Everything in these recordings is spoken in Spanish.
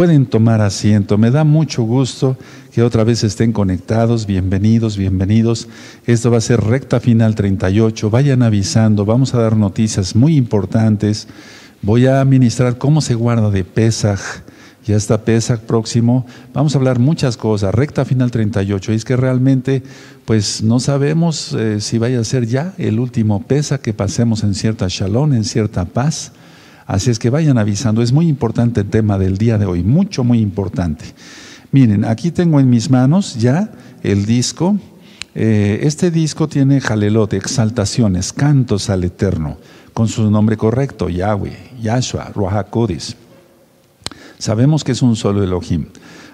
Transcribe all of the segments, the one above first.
Pueden tomar asiento. Me da mucho gusto que otra vez estén conectados. Bienvenidos, bienvenidos. Esto va a ser recta final 38. Vayan avisando. Vamos a dar noticias muy importantes. Voy a ministrar cómo se guarda de Pesaj. Ya está Pesaj próximo. Vamos a hablar muchas cosas. Recta final 38. Y es que realmente, pues no sabemos eh, si vaya a ser ya el último Pesaj que pasemos en cierta shalom, en cierta paz. Así es que vayan avisando. Es muy importante el tema del día de hoy, mucho, muy importante. Miren, aquí tengo en mis manos ya el disco. Eh, este disco tiene jalelot, exaltaciones, cantos al Eterno, con su nombre correcto, Yahweh, Yahshua, Ruach Sabemos que es un solo Elohim.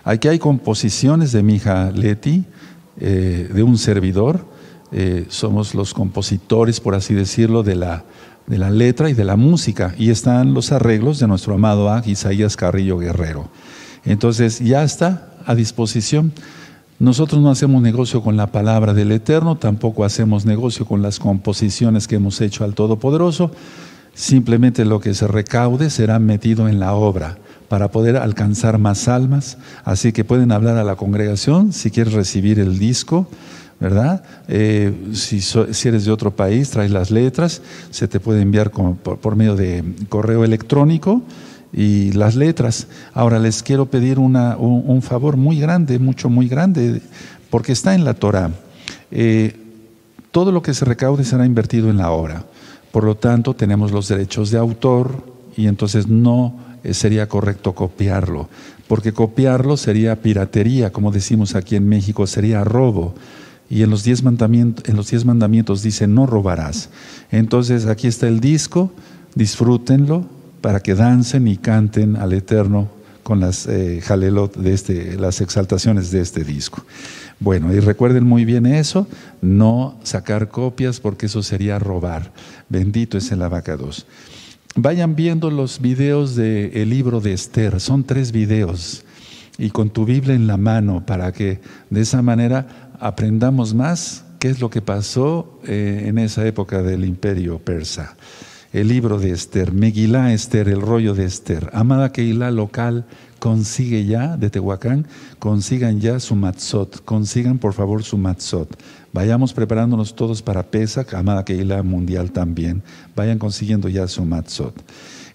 Aquí hay composiciones de mi Leti, eh, de un servidor. Eh, somos los compositores, por así decirlo, de la de la letra y de la música, y están los arreglos de nuestro amado Ag Isaías Carrillo Guerrero. Entonces ya está a disposición. Nosotros no hacemos negocio con la palabra del Eterno, tampoco hacemos negocio con las composiciones que hemos hecho al Todopoderoso, simplemente lo que se recaude será metido en la obra para poder alcanzar más almas, así que pueden hablar a la congregación si quieres recibir el disco ¿verdad? Eh, si, eres de otro país, traes las letras, se te puede enviar por, medio de correo electrónico y las letras. Ahora les quiero pedir un, favor muy grande, mucho, muy grande, porque está en la Torah. Eh, todo lo que se recaude será invertido en la obra. Por lo tanto, tenemos los derechos de autor y entonces no eh, sería correcto copiarlo, porque copiarlo sería piratería, como decimos aquí en México, sería robo. Y en los, diez mandamientos, en los diez mandamientos dice, no robarás. Entonces aquí está el disco, disfrútenlo para que dancen y canten al Eterno con las eh, jalelot de este, las exaltaciones de este disco. Bueno, y recuerden muy bien eso, no sacar copias porque eso sería robar. Bendito es el abacados. Vayan viendo los videos del libro de Esther, son tres videos, y con tu Biblia en la mano para que de esa manera aprendamos más qué es lo que pasó eh, en esa época del imperio persa. El libro de Esther, Megilá Esther, el rollo de Esther. Amada Keilah local, consigue ya, de Tehuacán, consigan ya su matzot, consigan por favor su matzot. Vayamos preparándonos todos para Pesach, amada Keilah mundial también. Vayan consiguiendo ya su matzot.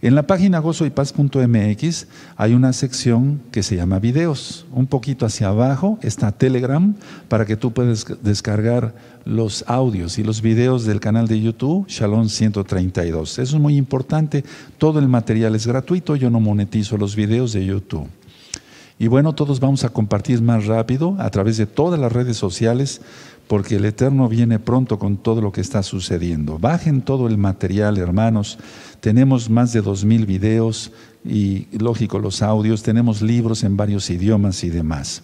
En la página gozoypaz.mx hay una sección que se llama videos. Un poquito hacia abajo está Telegram para que tú puedas descargar los audios y los videos del canal de YouTube Shalom 132. Eso es muy importante. Todo el material es gratuito. Yo no monetizo los videos de YouTube. Y bueno, todos vamos a compartir más rápido a través de todas las redes sociales porque el Eterno viene pronto con todo lo que está sucediendo. Bajen todo el material, hermanos. Tenemos más de dos mil videos y, lógico, los audios. Tenemos libros en varios idiomas y demás.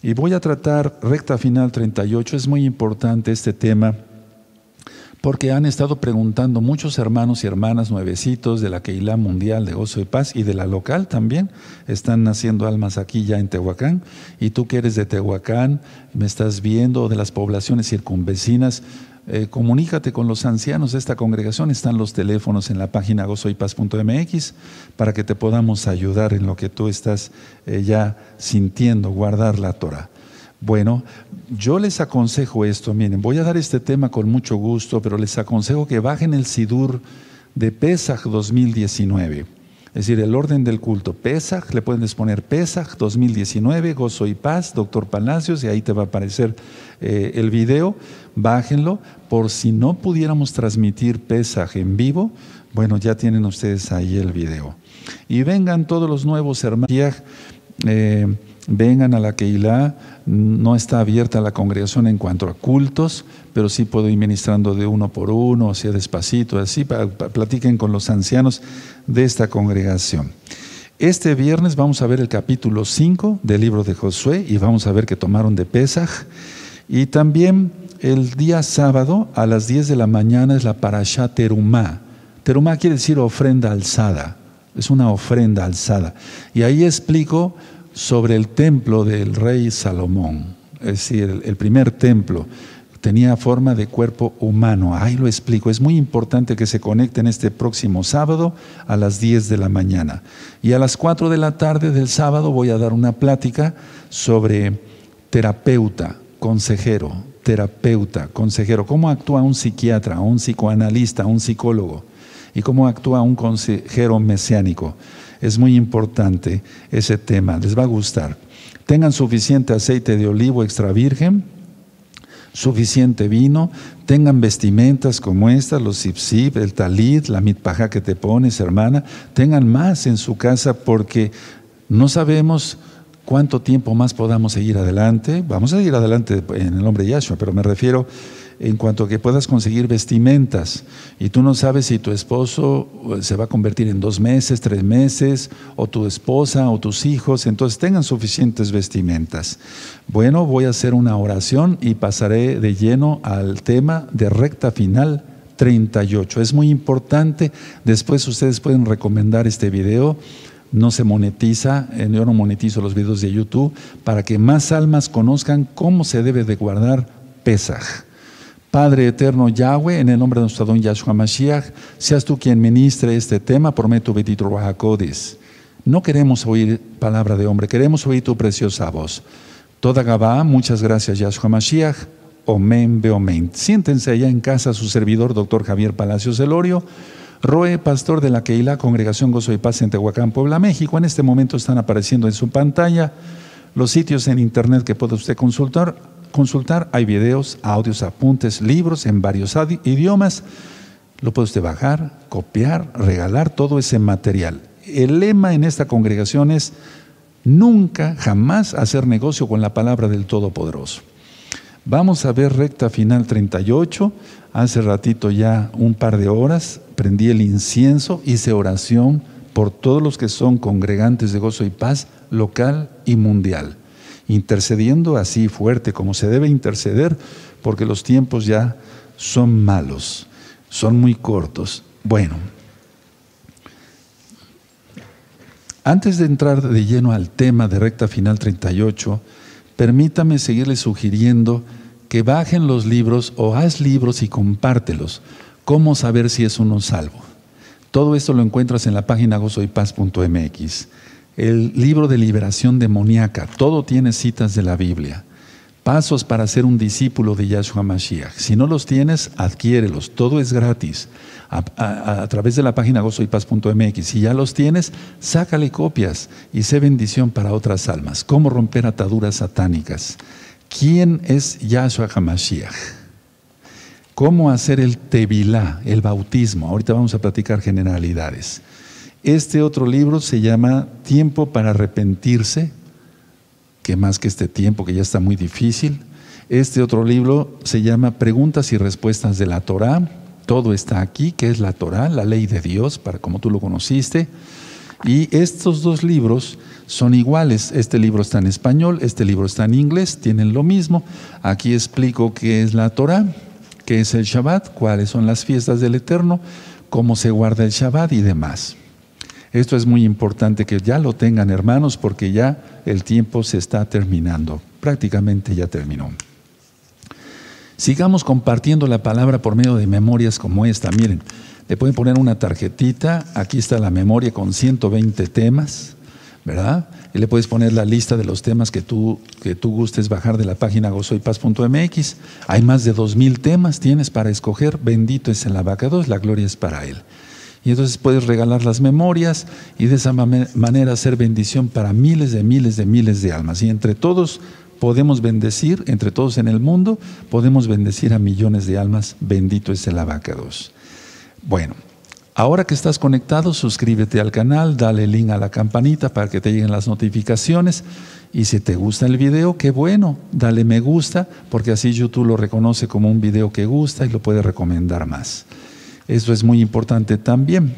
Y voy a tratar, recta final 38, es muy importante este tema porque han estado preguntando muchos hermanos y hermanas nuevecitos de la Keilah Mundial de Gozo y Paz y de la local también. Están naciendo almas aquí ya en Tehuacán. Y tú que eres de Tehuacán, me estás viendo, de las poblaciones circunvecinas, eh, comunícate con los ancianos de esta congregación. Están los teléfonos en la página gozoypaz.mx para que te podamos ayudar en lo que tú estás eh, ya sintiendo, guardar la Torah. Bueno, yo les aconsejo esto, miren, voy a dar este tema con mucho gusto, pero les aconsejo que bajen el Sidur de Pesach 2019. Es decir, el orden del culto. Pesach, le pueden poner Pesach 2019, Gozo y Paz, Doctor Palacios, y ahí te va a aparecer eh, el video. Bájenlo, por si no pudiéramos transmitir Pesach en vivo, bueno, ya tienen ustedes ahí el video. Y vengan todos los nuevos hermanos. Eh, vengan a la Keilah, no está abierta la congregación en cuanto a cultos, pero sí puedo ir ministrando de uno por uno, así despacito, así, para, platiquen con los ancianos de esta congregación. Este viernes vamos a ver el capítulo 5 del libro de Josué y vamos a ver que tomaron de Pesaj. Y también el día sábado a las 10 de la mañana es la Parashá Terumá. Terumá quiere decir ofrenda alzada, es una ofrenda alzada. Y ahí explico sobre el templo del rey Salomón, es decir, el, primer templo. tenía forma de cuerpo humano. Ahí lo explico. Es muy importante que se conecten este próximo sábado a las 10 de la mañana. Y a las 4 de la tarde del sábado voy a dar una plática sobre terapeuta, consejero, terapeuta, consejero. ¿Cómo actúa un psiquiatra, un psicoanalista, un psicólogo? ¿Y cómo actúa un consejero mesiánico? Es muy importante ese tema. Les va a gustar. Tengan suficiente aceite de olivo extra virgen suficiente vino, tengan vestimentas como estas, los zip el talit, la mitpaja que te pones, hermana, tengan más en su casa porque no sabemos cuánto tiempo más podamos seguir adelante. Vamos a seguir adelante en el nombre de Yahshua, pero me refiero en cuanto a que puedas conseguir vestimentas y tú no sabes si tu esposo eh, se va a convertir en dos meses, tres meses, o tu esposa o tus hijos, entonces tengan suficientes vestimentas. Bueno, voy a hacer una oración y pasaré de lleno al tema de recta final 38. Es muy importante, después ustedes pueden recomendar este video no se monetiza, eh, yo no monetizo los videos de YouTube, para que más almas conozcan cómo se debe de guardar Pesaj. Padre eterno Yahweh, en el nombre de nuestro don Yahshua Mashiach, seas tú quien ministre este tema medio de Rahakodis. No queremos oír palabra de hombre, queremos oír tu preciosa voz. Toda Gabá, muchas gracias Yahshua Mashiach. Omen Beomen. Siéntense allá en casa su servidor, doctor Javier Palacios Elorio, Roe, pastor de la Keilah, Congregación Gozo y Paz en Tehuacán, Puebla, México. En este momento están apareciendo en su pantalla los sitios en internet que puede usted consultar consultar. Hay videos, audios, apuntes, libros en varios idiomas. Lo puede usted bajar, copiar, regalar todo ese material. El lema en esta congregación es nunca, jamás hacer negocio con la palabra del Todopoderoso. Vamos a ver recta final 38. Hace ratito ya un par de horas prendí el incienso, hice oración por todos los que son congregantes de gozo y paz local y mundial intercediendo así fuerte como se debe interceder, porque los tiempos ya son malos, son muy cortos. Bueno, antes de entrar de lleno al tema de recta final 38, permítame seguirle sugiriendo que bajen los libros o haz libros y compártelos. ¿Cómo saber si es uno salvo? Todo esto lo encuentras en la página gozoypaz.mx el libro de liberación demoníaca, todo tiene citas de la Biblia. Pasos para ser un discípulo de Yahshua Mashiach. Si no los tienes, adquiérelos, todo es gratis. A, través de la página gozoypaz.mx. Si ya los tienes, sácale copias y sé bendición para otras almas. ¿Cómo romper ataduras satánicas? ¿Quién es Yahshua HaMashiach? ¿Cómo hacer el tevilá, el bautismo? Ahorita vamos a platicar generalidades. Este otro libro se llama Tiempo para arrepentirse, que más que este tiempo que ya está muy difícil. Este otro libro se llama Preguntas y Respuestas de la Torá. Todo está aquí, que es la Torá, la ley de Dios, para como tú lo conociste. Y estos dos libros son iguales. Este libro está en español, este libro está en inglés, tienen lo mismo. Aquí explico qué es la Torá, qué es el Shabbat, cuáles son las fiestas del Eterno, cómo se guarda el Shabbat y demás. Esto es muy importante que ya lo tengan hermanos porque ya el tiempo se está terminando, prácticamente ya terminó. Sigamos compartiendo la palabra por medio de memorias como esta. Miren, le pueden poner una tarjetita, aquí está la memoria con 120 temas, ¿verdad? Y le puedes poner la lista de los temas que tú, que tú gustes bajar de la página gozoypaz.mx. Hay más de 2.000 temas, tienes para escoger. Bendito es el abacado, la gloria es para él. Y entonces puedes regalar las memorias y de esa manera hacer bendición para miles de miles de miles de almas. Y entre todos podemos bendecir, entre todos en el mundo, podemos bendecir a millones de almas. Bendito es el abacados. Bueno, ahora que estás conectado, suscríbete al canal, dale link a la campanita para que te lleguen las notificaciones. Y si te gusta el video, qué bueno, dale me gusta, porque así YouTube lo reconoce como un video que gusta y lo puede recomendar más. Eso es muy importante también.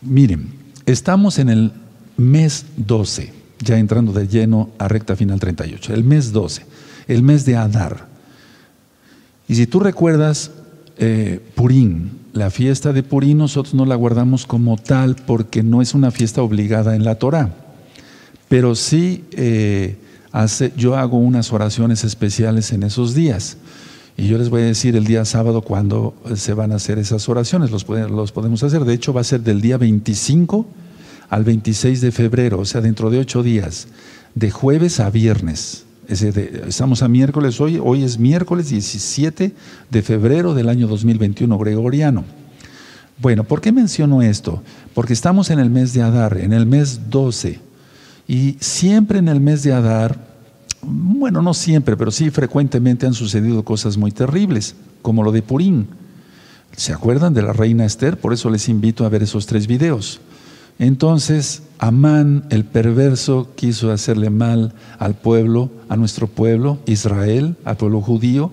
Miren, estamos en el mes 12, ya entrando de lleno a recta final 38, el mes 12, el mes de Adar. Y si tú recuerdas, eh, Purín, la fiesta de Purín nosotros no la guardamos como tal porque no es una fiesta obligada en la Torah, pero sí eh, hace, yo hago unas oraciones especiales en esos días. Y yo les voy a decir el día sábado cuándo se van a hacer esas oraciones, los, los podemos hacer. De hecho, va a ser del día 25 al 26 de febrero, o sea, dentro de ocho días, de jueves a viernes. estamos a miércoles hoy, hoy es miércoles 17 de febrero del año 2021 gregoriano. Bueno, ¿por qué menciono esto? Porque estamos en el mes de Adar, en el mes 12, y siempre en el mes de Adar, bueno, no siempre, pero sí frecuentemente han sucedido cosas muy terribles, como lo de Purín. ¿Se acuerdan de la reina Esther? Por eso les invito a ver esos tres videos. Entonces, Amán, el perverso, quiso hacerle mal al pueblo, a nuestro pueblo, Israel, al pueblo judío,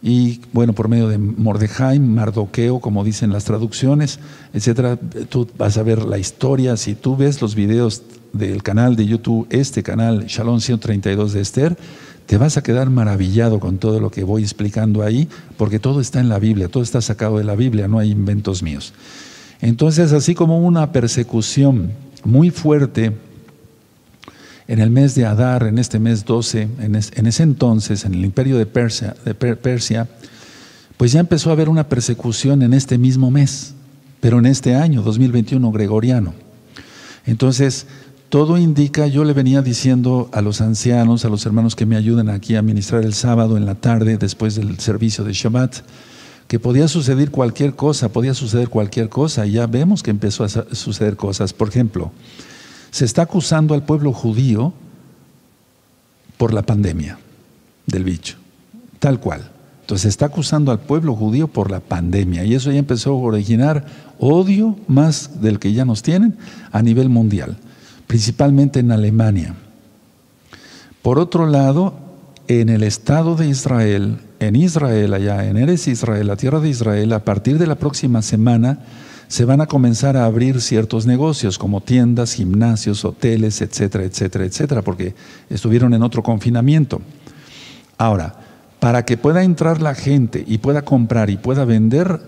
y bueno, por medio de Mordejai, Mardoqueo, como dicen las traducciones, etcétera, tú vas a ver la historia. Si tú ves los videos del canal de YouTube, este canal, Shalom 132 de Esther, te vas a quedar maravillado con todo lo que voy explicando ahí, porque todo está en la Biblia, todo está sacado de la Biblia, no hay inventos míos. Entonces, así como una persecución muy fuerte en el mes de Adar, en este mes 12, en, ese entonces, en el imperio de Persia, de Persia, pues ya empezó a haber una persecución en este mismo mes, pero en este año, 2021 gregoriano. Entonces, todo indica, yo le venía diciendo a los ancianos, a los hermanos que me ayudan aquí a ministrar el sábado en la tarde, después del servicio de Shabbat, que podía suceder cualquier cosa, podía suceder cualquier cosa, y ya vemos que empezó a suceder cosas. Por ejemplo, se está acusando al pueblo judío por la pandemia del bicho, tal cual. Entonces se está acusando al pueblo judío por la pandemia y eso ya empezó a originar odio más del que ya nos tienen a nivel mundial, principalmente en Alemania. Por otro lado, en el Estado de Israel, en Israel, allá en Eres Israel, la tierra de Israel, a partir de la próxima semana, se van a comenzar a abrir ciertos negocios como tiendas, gimnasios, hoteles, etcétera, etcétera, etcétera, porque estuvieron en otro confinamiento. Ahora, para que pueda entrar la gente y pueda comprar y pueda vender,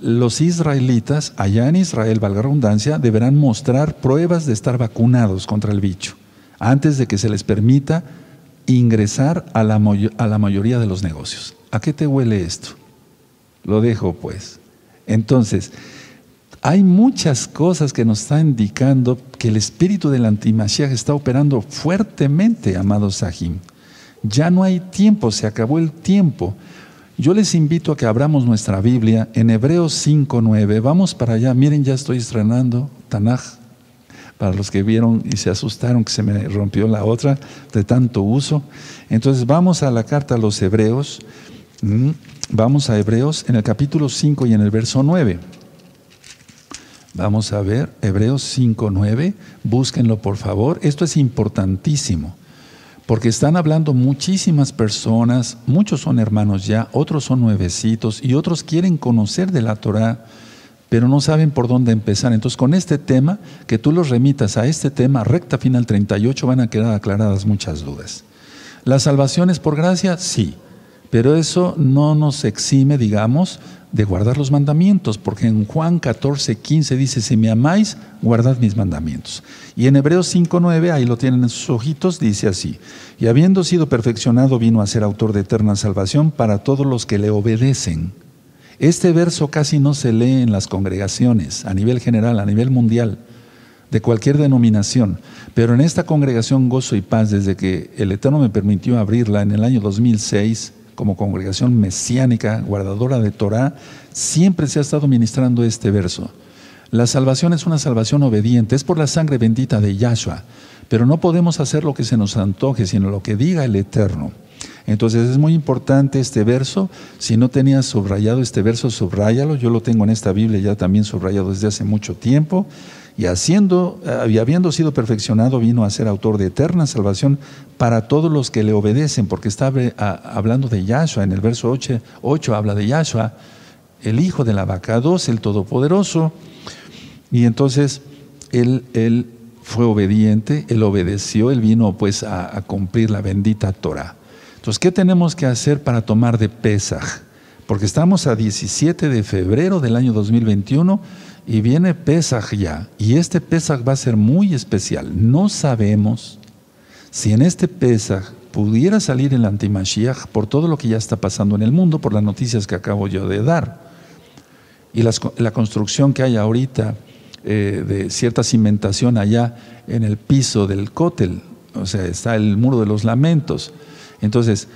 los israelitas allá en Israel, valga redundancia, deberán mostrar pruebas de estar vacunados contra el bicho antes de que se les permita ingresar a la, mayoría de los negocios. ¿A qué te huele esto? Lo dejo pues. Entonces, hay muchas cosas que nos están indicando que el espíritu del antimashiach está operando fuertemente, amados Sahim. Ya no hay tiempo, se acabó el tiempo. Yo les invito a que abramos nuestra Biblia en Hebreos 5.9. Vamos para allá. Miren, ya estoy estrenando Tanaj. Para los que vieron y se asustaron que se me rompió la otra de tanto uso. Entonces vamos a la carta a los Hebreos. Mm, vamos a Hebreos en el capítulo 5 y en el verso 9. Vamos a ver Hebreos 5.9, búsquenlo por favor. Esto es importantísimo, porque están hablando muchísimas personas, muchos son hermanos ya, otros son nuevecitos y otros quieren conocer de la Torah, pero no saben por dónde empezar. Entonces con este tema, que tú los remitas a este tema, recta final 38, van a quedar aclaradas muchas dudas. ¿La salvación es por gracia? Sí, pero eso no nos exime, digamos, de guardar los mandamientos, porque en Juan 14, 15 dice, si me amáis, guardad mis mandamientos. Y en Hebreos 5, 9, ahí lo tienen en sus ojitos, dice así, y habiendo sido perfeccionado vino a ser autor de eterna salvación para todos los que le obedecen. Este verso casi no se lee en las congregaciones, a nivel general, a nivel mundial, de cualquier denominación, pero en esta congregación Gozo y Paz, desde que el Eterno me permitió abrirla en el año 2006, como congregación mesiánica, guardadora de Torah, siempre se ha estado ministrando este verso. La salvación es una salvación obediente, es por la sangre bendita de Yahshua, pero no podemos hacer lo que se nos antoje, sino lo que diga el Eterno. Entonces es muy importante este verso. Si no tenías subrayado este verso, subráyalo. Yo lo tengo en esta Biblia ya también subrayado desde hace mucho tiempo y haciendo eh, habiendo sido perfeccionado vino a ser autor de eterna salvación para todos los que le obedecen, porque está hablando de Yahshua, en el verso 8, habla de Yahshua, el hijo de la vaca 2, el todopoderoso, y entonces él, él fue obediente, él obedeció, él vino pues a, a cumplir la bendita Torah. Entonces, ¿qué tenemos que hacer para tomar de Pesaj? Porque estamos a 17 de febrero del año 2021 y viene Pesaj ya, y este Pesaj va a ser muy especial. No sabemos si en este Pesaj pudiera salir el antimashiach por todo lo que ya está pasando en el mundo, por las noticias que acabo yo de dar. Y la construcción que hay ahorita eh, de cierta cimentación allá en el piso del cótel, o sea, está el muro de los lamentos. Entonces,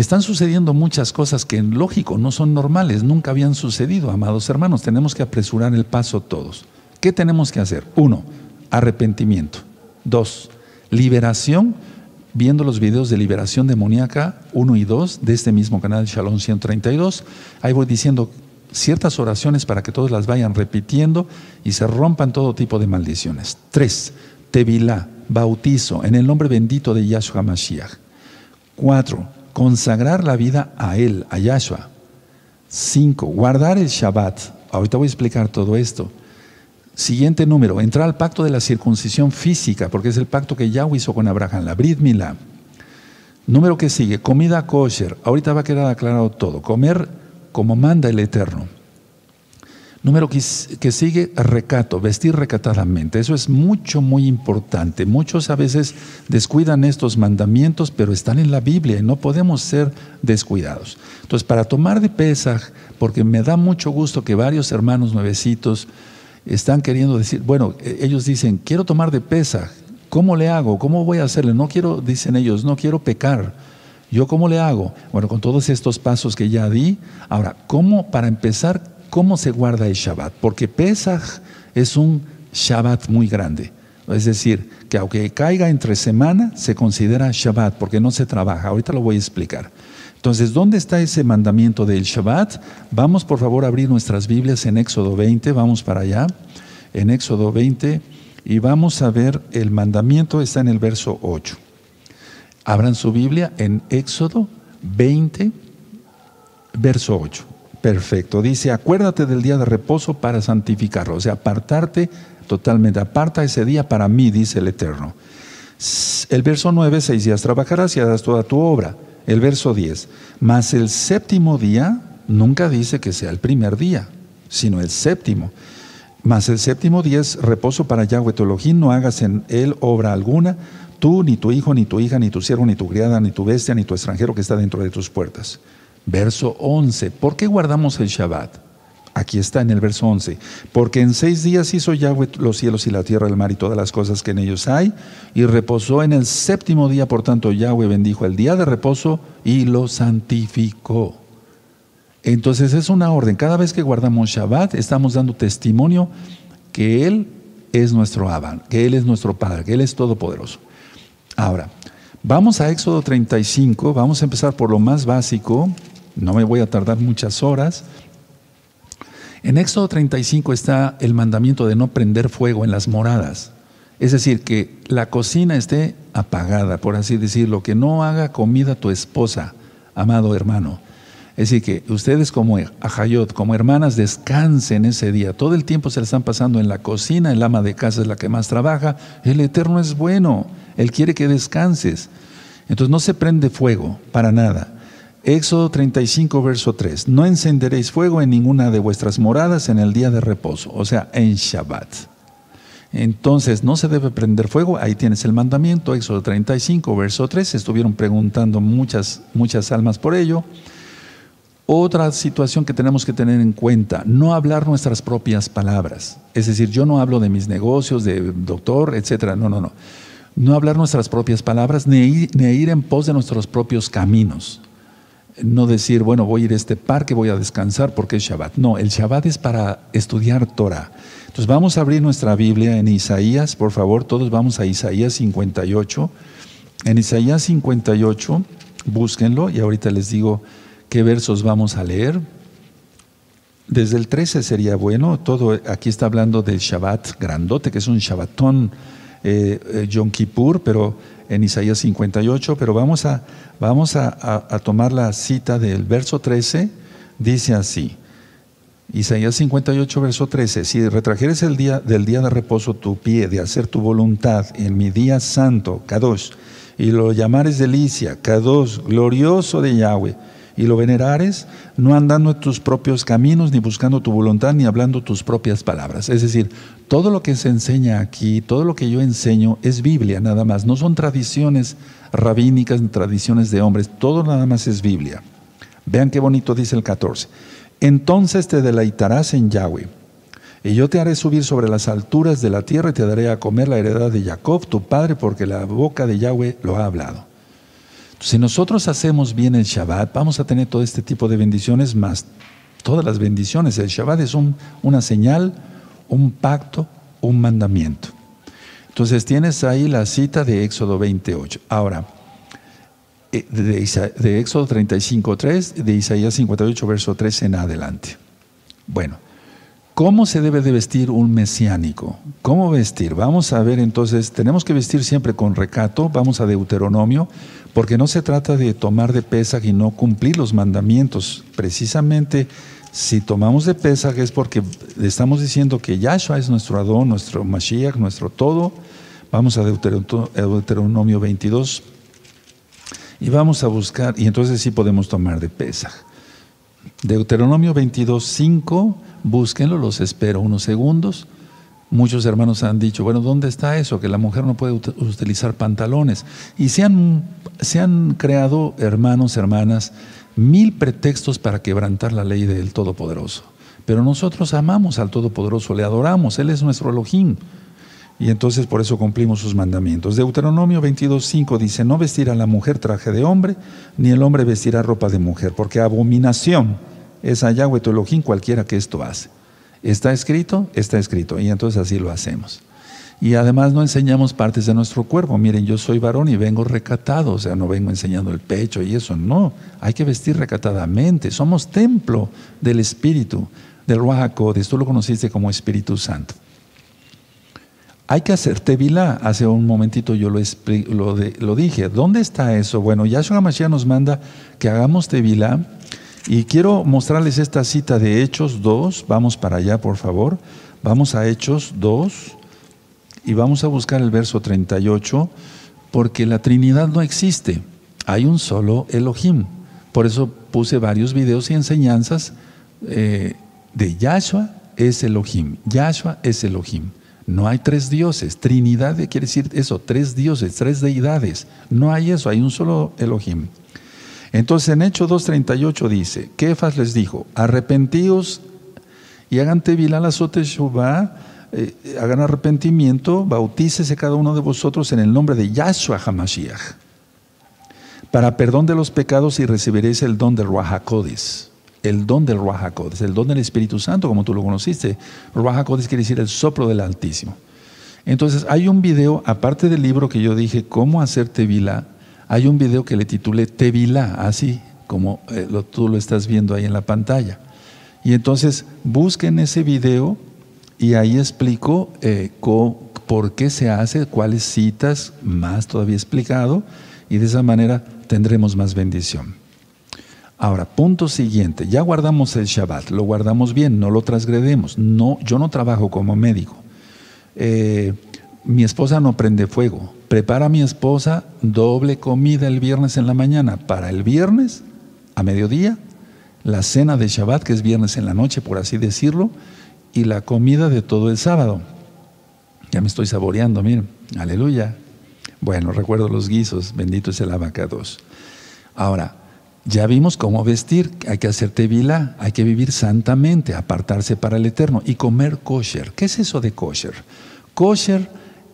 están sucediendo muchas cosas que, lógico, no son normales, nunca habían sucedido, amados hermanos. Tenemos que apresurar el paso todos. ¿Qué tenemos que hacer? Uno, arrepentimiento. Dos, liberación, viendo los videos de liberación demoníaca 1 y 2 de este mismo canal Shalom 132. Ahí voy diciendo ciertas oraciones para que todos las vayan repitiendo y se rompan todo tipo de maldiciones. Tres, tevilá, bautizo en el nombre bendito de Yahshua Mashiach. Cuatro, consagrar la vida a Él, a Yahshua. Cinco, guardar el Shabbat. Ahorita voy a explicar todo esto. Siguiente número, entrar al pacto de la circuncisión física, porque es el pacto que Yahweh hizo con Abraham, la Brit. Número que sigue, comida kosher. Ahorita va a quedar aclarado todo. Comer como manda el Eterno. Número que, sigue, recato, vestir recatadamente. Eso es mucho, muy importante. Muchos a veces descuidan estos mandamientos, pero están en la Biblia y no podemos ser descuidados. Entonces, para tomar de Pesaj, porque me da mucho gusto que varios hermanos nuevecitos están queriendo decir, bueno, e, ellos dicen, quiero tomar de pesa, ¿cómo le hago? ¿Cómo voy a hacerle? No quiero, dicen ellos, no quiero pecar. ¿Yo cómo le hago? Bueno, con todos estos pasos que ya di. Ahora, ¿cómo, para empezar, cómo se guarda el Shabbat? Porque Pesach es un Shabbat muy grande. Es decir, que aunque caiga entre semana, se considera Shabbat porque no se trabaja. Ahorita lo voy a explicar. Entonces, ¿dónde está ese mandamiento del Shabbat? Vamos por favor a abrir nuestras Biblias en Éxodo 20, vamos para allá, en Éxodo 20, y vamos a ver el mandamiento, está en el verso 8. Abran su Biblia en Éxodo 20, verso 8. Perfecto. Dice, acuérdate del día de reposo para santificarlo, o sea, apartarte totalmente, aparta ese día para mí, dice el Eterno. El verso 9, seis días trabajarás y harás toda tu obra el verso 10. Mas el séptimo día nunca dice que sea el primer día, sino el séptimo. Mas el séptimo día es reposo para Yahweh tu no hagas en él obra alguna, tú, ni tu hijo, ni tu hija, ni tu siervo, ni tu criada, ni tu bestia, ni tu extranjero que está dentro de tus puertas. Verso 11. ¿Por qué guardamos el Shabbat? Aquí está en el verso 11. Porque en seis días hizo Yahweh los cielos y la tierra, el mar y todas las cosas que en ellos hay, y reposó en el séptimo día. Por tanto, Yahweh bendijo el día de reposo y lo santificó. Entonces es una orden. Cada vez que guardamos Shabbat, estamos dando testimonio que Él es nuestro Abba, que Él es nuestro Padre, que Él es todopoderoso. Ahora, vamos a Éxodo 35, vamos a empezar por lo más básico. No me voy a tardar muchas horas. En Éxodo 35 está el mandamiento de no prender fuego en las moradas. Es decir, que la cocina esté apagada, por así decirlo, que no haga comida tu esposa, amado hermano. Es decir, que ustedes como ajayot, como hermanas, descansen ese día. Todo el tiempo se le están pasando en la cocina, el ama de casa es la que más trabaja. El Eterno es bueno, Él quiere que descanses. Entonces no se prende fuego para nada. Éxodo 35, verso 3. No encenderéis fuego en ninguna de vuestras moradas en el día de reposo, o sea, en Shabbat. Entonces, no se debe prender fuego. Ahí tienes el mandamiento, Éxodo 35, verso 3. Estuvieron preguntando muchas, muchas almas por ello. Otra situación que tenemos que tener en cuenta, no hablar nuestras propias palabras. Es decir, yo no hablo de mis negocios, de doctor, etcétera. No, no, no. No hablar nuestras propias palabras, ni ni ir en pos de nuestros propios caminos no decir, bueno, voy a ir a este parque, voy a descansar porque es Shabbat. No, el Shabbat es para estudiar Torah. Entonces vamos a abrir nuestra Biblia en Isaías, por favor, todos vamos a Isaías 58. En Isaías 58, búsquenlo y ahorita les digo qué versos vamos a leer. Desde el 13 sería bueno, todo aquí está hablando del Shabbat grandote, que es un Shabbatón eh, eh, Yom Kippur, pero en Isaías 58, pero vamos a, vamos a, tomar la cita del verso 13, dice así. Isaías 58, verso 13, si retrajeres el día del día de reposo tu pie de hacer tu voluntad en mi día santo, Kadosh, y lo llamares delicia, Kadosh, glorioso de Yahweh, y lo venerares, no andando en tus propios caminos, ni buscando tu voluntad, ni hablando tus propias palabras. Es decir, todo lo que se enseña aquí, todo lo que yo enseño es Biblia nada más, no son tradiciones rabínicas ni tradiciones de hombres, todo nada más es Biblia. Vean qué bonito dice el 14. Entonces te deleitarás en Yahweh, y yo te haré subir sobre las alturas de la tierra y te daré a comer la heredad de Jacob, tu padre, porque la boca de Yahweh lo ha hablado. Si nosotros hacemos bien el Shabbat, vamos a tener todo este tipo de bendiciones más todas las bendiciones. El Shabbat es una señal, un pacto, un mandamiento. Entonces tienes ahí la cita de Éxodo 28. Ahora, eh, de, de Éxodo 35, 3, de Isaías 58, verso 3 en adelante. Bueno, ¿cómo se debe de vestir un mesiánico? ¿Cómo vestir? Vamos a ver entonces, tenemos que vestir siempre con recato, vamos a Deuteronomio, porque no se trata de tomar de Pesaj y no cumplir los mandamientos. Precisamente, si tomamos de Pesaj es porque estamos diciendo que Yahshua es nuestro Adón, nuestro Mashiach, nuestro todo. Vamos a Deuteronomio 22, y vamos a buscar, y entonces sí podemos tomar de Pesaj. Deuteronomio 22, 5, búsquenlo, los espero unos segundos. Muchos hermanos han dicho, bueno, ¿dónde está eso? Que la mujer no puede utilizar pantalones. Y se han, se han creado, hermanos, hermanas, mil pretextos para quebrantar la ley del Todopoderoso. Pero nosotros amamos al Todopoderoso, le adoramos, Él es nuestro Elohim. Y entonces por eso cumplimos sus mandamientos. Deuteronomio 22.5 dice, no vestirá la mujer traje de hombre, ni el hombre vestirá ropa de mujer, porque abominación es a Yahweh Elohim cualquiera que esto hace. ¿Está escrito? Está escrito. Y entonces así lo hacemos. Y además no enseñamos partes de nuestro cuerpo. Miren, yo soy varón y vengo recatado, o sea, no vengo enseñando el pecho y eso. No, hay que vestir recatadamente. Somos templo del Espíritu, del Ruach Tú lo conociste como Espíritu Santo. Hay que hacer tevilá. Hace un momentito yo lo, lo, lo, dije. ¿Dónde está eso? Bueno, Yahshua Mashiach nos manda que hagamos tevilá. Y quiero mostrarles esta cita de Hechos 2. Vamos para allá, por favor. Vamos a Hechos 2 y vamos a buscar el verso 38, porque la Trinidad no existe. Hay un solo Elohim. Por eso puse varios videos y enseñanzas eh, de Yahshua es Elohim. Yahshua es Elohim. No hay tres dioses. Trinidad quiere decir eso, tres dioses, tres deidades. No hay eso, hay un solo Elohim. Entonces en Hechos 2.38 dice, Kefas les dijo, arrepentíos y hagan tevilá la eh, hagan arrepentimiento, bautícese cada uno de vosotros en el nombre de Yahshua HaMashiach, para perdón de los pecados y recibiréis el don del Ruajacodes el don del Ruach el don del Espíritu Santo, como tú lo conociste. Ruach quiere decir el soplo del Altísimo. Entonces, hay un video, aparte del libro que yo dije, cómo hacer Tevilá, hay un video que le titulé Tevilá, así como eh, tú lo estás viendo ahí en la pantalla. Y entonces, busquen ese video y ahí explico eh, por qué se hace, cuáles citas, más todavía explicado, y de esa manera tendremos más bendición. Ahora, punto siguiente, ya guardamos el Shabbat, lo guardamos bien, no lo transgredemos. No, yo no trabajo como médico. Eh, mi esposa no prende fuego. Prepara mi esposa doble comida el viernes en la mañana. Para el viernes, a mediodía, la cena de Shabbat, que es viernes en la noche, por así decirlo, y la comida de todo el sábado. Ya me estoy saboreando, miren, aleluya. Bueno, recuerdo los guisos, bendito es el abacados. Ahora, ya vimos cómo vestir, hay que hacer tevila, hay que vivir santamente, apartarse para el eterno y comer kosher. ¿Qué es eso de kosher? Kosher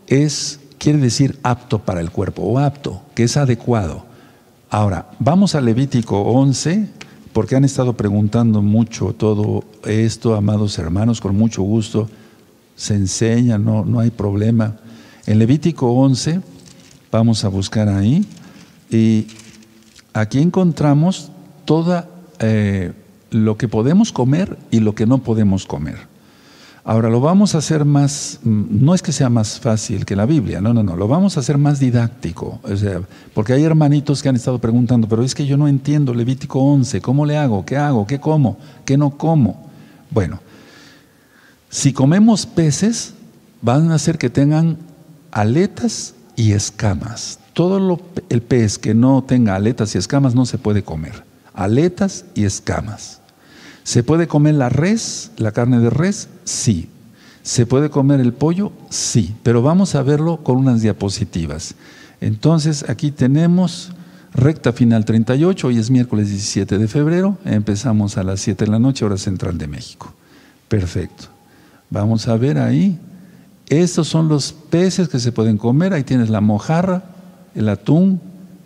es, quiere decir apto para el cuerpo o apto, que es adecuado. Ahora, vamos a Levítico 11, porque han estado preguntando mucho todo esto, amados hermanos, con mucho gusto. Se enseña, no, no hay problema. En Levítico 11, vamos a buscar ahí, y aquí encontramos todo eh, lo que podemos comer y lo que no podemos comer. Ahora lo vamos a hacer más, mm, no es que sea más fácil que la Biblia, no, no, no, lo vamos a hacer más didáctico, o sea, porque hay hermanitos que han estado preguntando, pero es que yo no entiendo Levítico 11, ¿cómo le hago? ¿Qué hago? ¿Qué como? ¿Qué no como? Bueno, si comemos peces, van a hacer que tengan aletas y escamas. Todo el pez que no tenga aletas y escamas no se puede comer. aletas y escamas. ¿Se puede comer la res, la carne de res? Sí. ¿Se puede comer el pollo? Sí. Pero vamos a verlo con unas diapositivas. Entonces, aquí tenemos recta final 38, hoy es miércoles 17 de febrero, empezamos a las 7 de la noche, hora central de México. Perfecto. Vamos a ver ahí. Estos son los peces que se pueden comer. Ahí tienes la mojarra, el atún,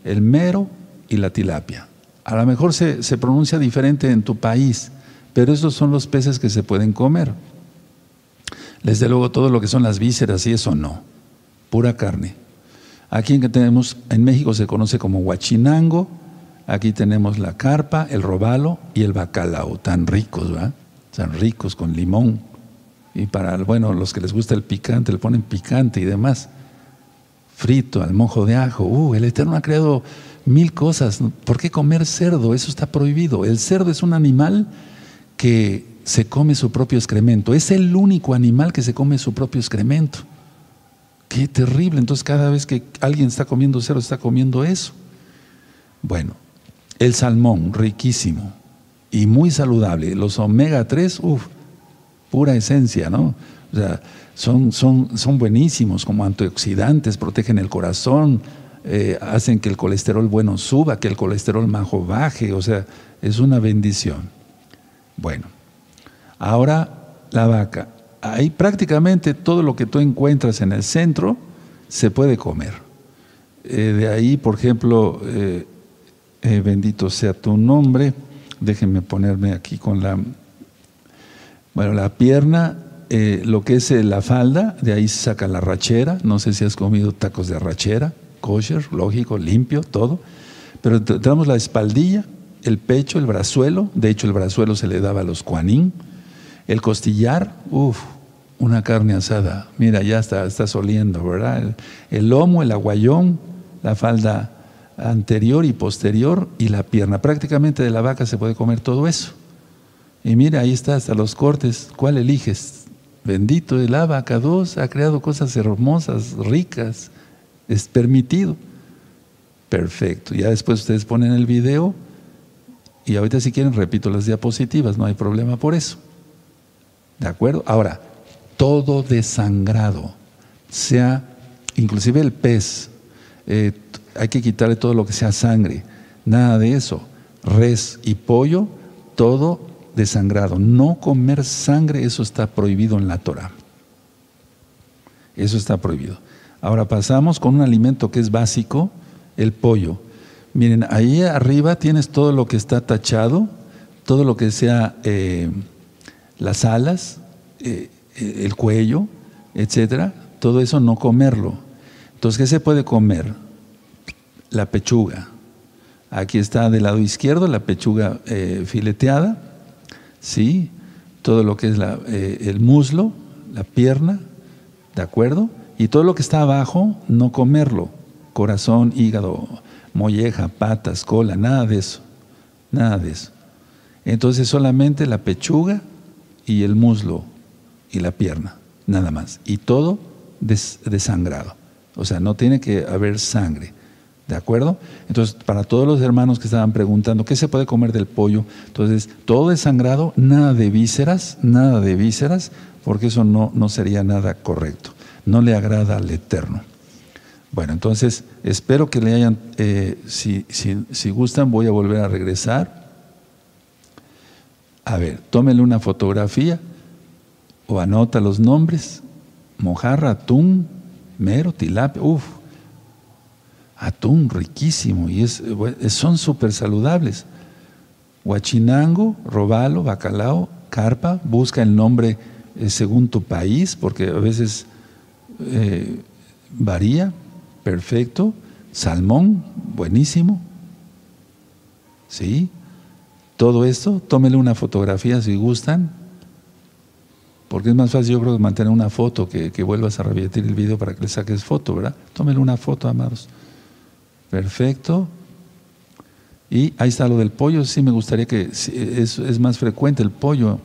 el mero y la tilapia. A lo mejor se, se pronuncia diferente en tu país, pero estos son los peces que se pueden comer. Desde luego todo lo que son las vísceras y eso no, pura carne. Aquí en que tenemos, en México se conoce como huachinango, aquí tenemos la carpa, el robalo y el bacalao, tan ricos, ¿verdad? Tan ricos con limón. Y para, bueno, los que les gusta el picante, le ponen picante y demás. Frito, al mojo de ajo. Uh, el Eterno ha creado mil cosas. ¿Por qué comer cerdo? Eso está prohibido. El cerdo es un animal que se come su propio excremento. Es el único animal que se come su propio excremento. Qué terrible. Entonces cada vez que alguien está comiendo cerdo, está comiendo eso. Bueno, el salmón, riquísimo y muy saludable. Los omega 3, uff, pura esencia, ¿no? O sea, son, son, son buenísimos como antioxidantes, protegen el corazón, eh, hacen que el colesterol bueno suba, que el colesterol bajo baje, o sea, es una bendición. Bueno, ahora la vaca. Ahí prácticamente todo lo que tú encuentras en el centro se puede comer. Eh, de ahí, por ejemplo, eh, eh, bendito sea tu nombre, déjenme ponerme aquí con la, bueno, la pierna, lo que es la falda, de ahí se saca la rachera, no sé si has comido tacos de rachera, kosher, lógico, limpio, todo, pero tenemos la espaldilla, el pecho, el brazuelo, de hecho el brazuelo se le daba a los cuanín, el costillar, uff, una carne asada. Mira, ya está, está oliendo, ¿verdad? El, lomo, el aguayón, la falda anterior y posterior y la pierna. Prácticamente de la vaca se puede comer todo eso. Y mira, ahí está, hasta los cortes. ¿Cuál eliges? Bendito de la vaca 2 ha creado cosas hermosas, ricas. Es permitido. Perfecto. Ya después ustedes ponen el video y ahorita si quieren repito las diapositivas, no hay problema por eso. ¿De acuerdo? Ahora, todo desangrado, sea inclusive el pez, eh, hay que quitarle todo lo que sea sangre, nada de eso. Res y pollo, todo desangrado. No comer sangre, eso está prohibido en la Torah. Eso está prohibido. Ahora pasamos con un alimento que es básico, el pollo. Miren, ahí arriba tienes todo lo que está tachado, todo lo que sea eh, las alas, eh, eh, el cuello, etcétera, todo eso no comerlo. Entonces, ¿qué se puede comer? La pechuga. Aquí está del lado izquierdo la pechuga fileteada, ¿sí? Todo lo que es el muslo, la pierna, ¿de acuerdo? Y todo lo que está abajo, no comerlo. Corazón, hígado, molleja, patas, cola, nada de eso. Nada de eso. Entonces solamente la pechuga, y el muslo y la pierna, nada más. Y todo desangrado. O sea, no tiene que haber sangre. ¿De acuerdo? Entonces, para todos los hermanos que estaban preguntando, ¿qué se puede comer del pollo? Entonces, todo desangrado, nada de vísceras, nada de vísceras, porque eso no, no sería nada correcto. No le agrada al Eterno. Bueno, entonces, espero que le hayan, eh, si, si, gustan, voy a volver a regresar a ver, tómele una fotografía o anota los nombres. Mojarra, atún, mero, tilapia, uff. Atún riquísimo y es, son súper saludables. Huachinango, robalo, bacalao, carpa, busca el nombre eh, según tu país, porque a veces eh, varía, perfecto. Salmón, buenísimo. ¿Sí? todo esto, tómele una fotografía si gustan, porque es más fácil yo creo que mantener una foto que, vuelvas a repetir el video para que le saques foto, ¿verdad? Tómele una foto, amados. Perfecto. Y ahí está lo del pollo, sí me gustaría que es, es más frecuente el pollo.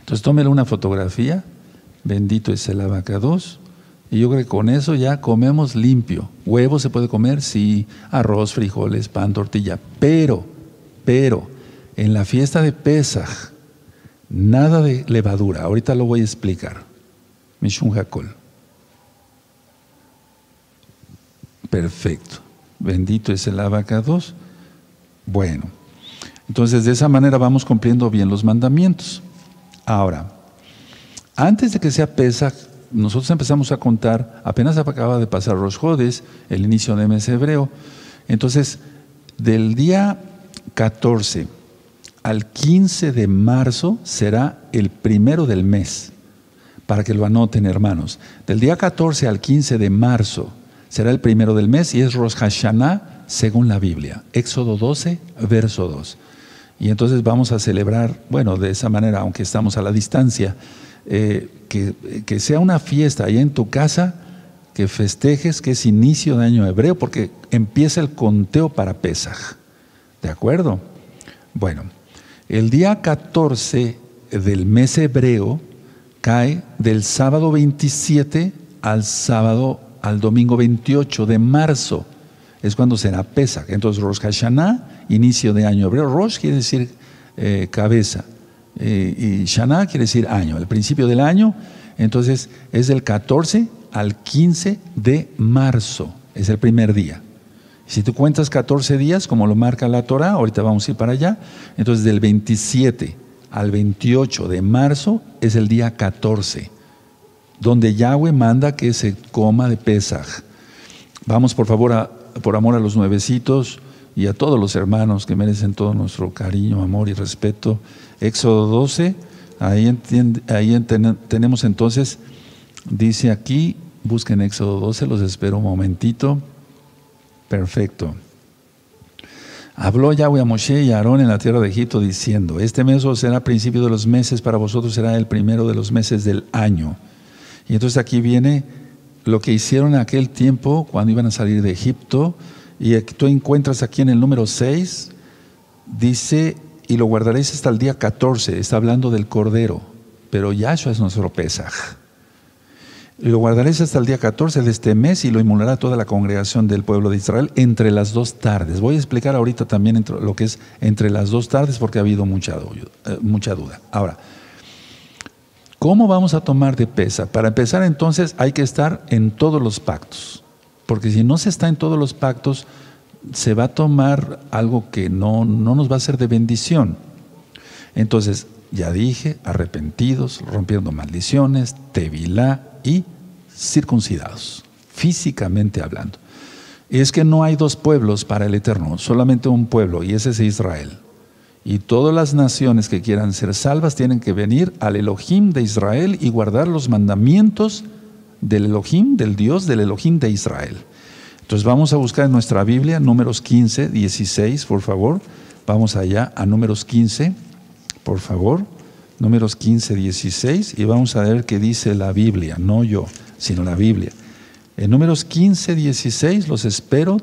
Entonces tómele una fotografía, bendito es el abacados, y yo creo que con eso ya comemos limpio. Huevo se puede comer, sí, arroz, frijoles, pan, tortilla, pero Pero en la fiesta de Pesaj, nada de levadura. Ahorita lo voy a explicar. Mishun Hakol. Perfecto. Bendito es el abacados. Bueno, entonces de esa manera vamos cumpliendo bien los mandamientos. Ahora, antes de que sea Pesach, nosotros empezamos a contar, apenas acaba de pasar Rosh Jodes, el inicio de mes hebreo. Entonces, del día 14 al 15 de marzo será el primero del mes, para que lo anoten hermanos. Del día 14 al 15 de marzo será el primero del mes y es Rosh Hashanah según la Biblia. Éxodo 12, verso 2. Y entonces vamos a celebrar, bueno, de esa manera, aunque estamos a la distancia, eh, que, sea una fiesta ahí en tu casa, que festejes que es inicio de año hebreo, porque empieza el conteo para Pesaj. ¿De acuerdo? Bueno, el día 14 del mes hebreo cae del sábado 27 al sábado al domingo 28 de marzo. Es cuando será Pesach. Entonces, Rosh Hashanah, inicio de año hebreo. Rosh quiere decir eh, cabeza. Y Shana quiere decir año, el principio del año. Entonces, es del 14 al 15 de marzo. Es el primer día. Si tú cuentas 14 días, como lo marca la Torah, ahorita vamos a ir para allá. Entonces, del 27 al 28 de marzo es el día 14 donde Yahweh manda que se coma de Pesaj. Vamos por favor, por amor a los nuevecitos y a todos los hermanos que merecen todo nuestro cariño, amor y respeto. Éxodo 12, ahí, tenemos entonces, dice aquí, busquen Éxodo 12, los espero un momentito. Perfecto. Habló Yahweh a Moshe y a Aarón en la tierra de Egipto diciendo, este mes será principio de los meses, para vosotros será el primero de los meses del año. Y entonces aquí viene lo que hicieron en aquel tiempo cuando iban a salir de Egipto. Y tú encuentras aquí en el número 6, dice, y lo guardaréis hasta el día 14, está hablando del Cordero, pero Yahshua es nuestro Pesaj. Y lo guardaréis hasta el día 14 de este mes y lo inmolará toda la congregación del pueblo de Israel entre las dos tardes. Voy a explicar ahorita también lo que es entre las dos tardes porque ha habido mucha, eh, mucha duda. Ahora, ¿Cómo vamos a tomar de pesa? Para empezar entonces hay que estar en todos los pactos, porque si no se está en todos los pactos, se va a tomar algo que no, no nos va a ser de bendición. Entonces, ya dije, arrepentidos, rompiendo maldiciones, tevilá y circuncidados, físicamente hablando. es que no hay dos pueblos para el Eterno, solamente un pueblo, y ese es Israel. Y todas las naciones que quieran ser salvas tienen que venir al Elohim de Israel y guardar los mandamientos del Elohim, del Dios del Elohim de Israel. Entonces vamos a buscar en nuestra Biblia números 15, 16, por favor. Vamos allá a números 15, por favor. Números 15, 16 y vamos a ver qué dice la Biblia, no yo, sino la Biblia. En números 15, 16 los espero.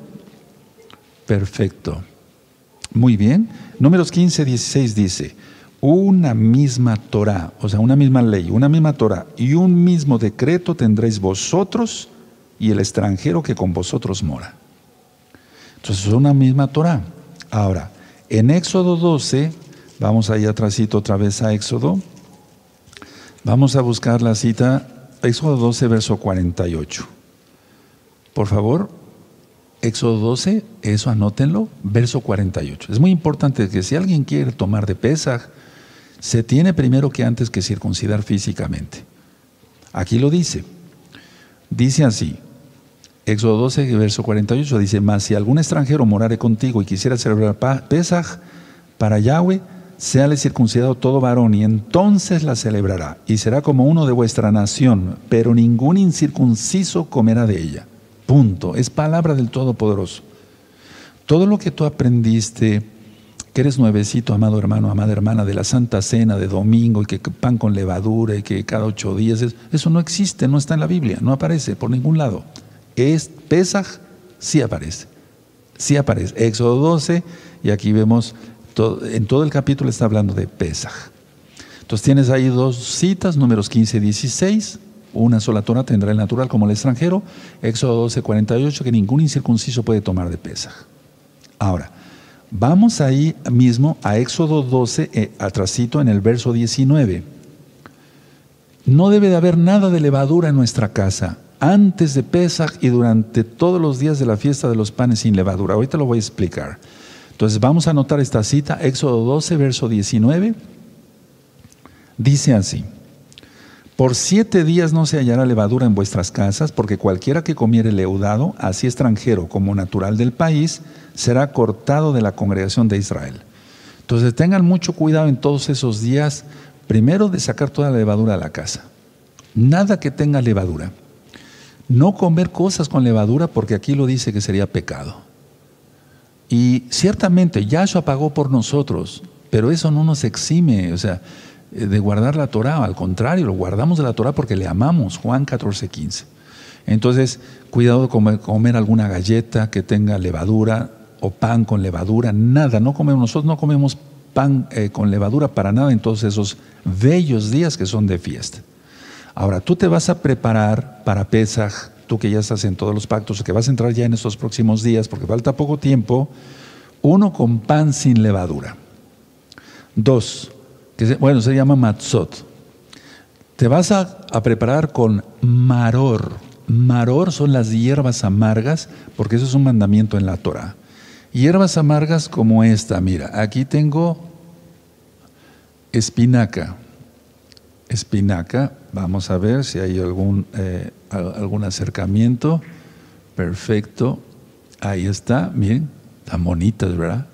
Perfecto. Muy bien. Números 15, 16 dice, una misma Torah, o sea, una misma ley, una misma Torah y un mismo decreto tendréis vosotros y el extranjero que con vosotros mora. Entonces es una misma Torah. Ahora, en Éxodo 12, vamos ahí atrásito otra vez a Éxodo, vamos a buscar la cita, Éxodo 12, verso 48. Por favor, Éxodo 12, eso anótenlo, verso 48. Es muy importante que si alguien quiere tomar de Pesaj, se tiene primero que antes que circuncidar físicamente. Aquí lo dice. Dice así, Éxodo 12, verso 48, dice, mas si algún extranjero morare contigo y quisiera celebrar Pesaj para Yahweh, séale circuncidado todo varón y entonces la celebrará y será como uno de vuestra nación, pero ningún incircunciso comerá de ella. Punto. Es palabra del Todopoderoso. Todo lo que tú aprendiste, que eres nuevecito, amado hermano, amada hermana, de la Santa Cena de domingo, y que pan con levadura, y que cada ocho días, eso no existe, no está en la Biblia, no aparece por ningún lado. Es Pesaj, sí aparece. Sí aparece. Éxodo 12, y aquí vemos, en todo el capítulo está hablando de Pesaj. Entonces tienes ahí dos citas, números 15 y 16 una sola Torah tendrá el natural como el extranjero. Éxodo 12, 48, que ningún incircunciso puede tomar de pesa. Ahora, Vamos ahí mismo a Éxodo 12, eh, en el verso 19. No debe de haber nada de levadura en nuestra casa antes de Pesach y durante todos los días de la fiesta de los panes sin levadura. Ahorita lo voy a explicar. Entonces vamos a anotar esta cita, Éxodo 12, verso 19. Dice así, por siete días no se hallará levadura en vuestras casas, porque cualquiera que comiere leudado, así extranjero como natural del país, será cortado de la congregación de Israel. Entonces tengan mucho cuidado en todos esos días, primero de sacar toda la levadura de la casa. Nada que tenga levadura. No comer cosas con levadura porque aquí lo dice que sería pecado. Y ciertamente Yahshua pagó por nosotros, pero eso no nos exime, o sea, de guardar la Torah, al contrario, lo guardamos de la Torah porque le amamos, Juan 14, 15. Entonces, cuidado de comer, comer, alguna galleta que tenga levadura o pan con levadura, nada, no comemos, nosotros no comemos pan eh, con levadura para nada en todos esos bellos días que son de fiesta. Ahora, tú te vas a preparar para Pesaj, tú que ya estás en todos los pactos, que vas a entrar ya en estos próximos días, porque falta poco tiempo, uno con pan sin levadura. Dos, bueno, se llama matzot. Te vas a, a preparar con maror. Maror son las hierbas amargas, porque eso es un mandamiento en la Torah. Hierbas amargas como esta, mira, aquí tengo espinaca, espinaca. Vamos a ver si hay algún, eh, algún acercamiento. Perfecto. Ahí está. Miren, tan bonitas, ¿verdad?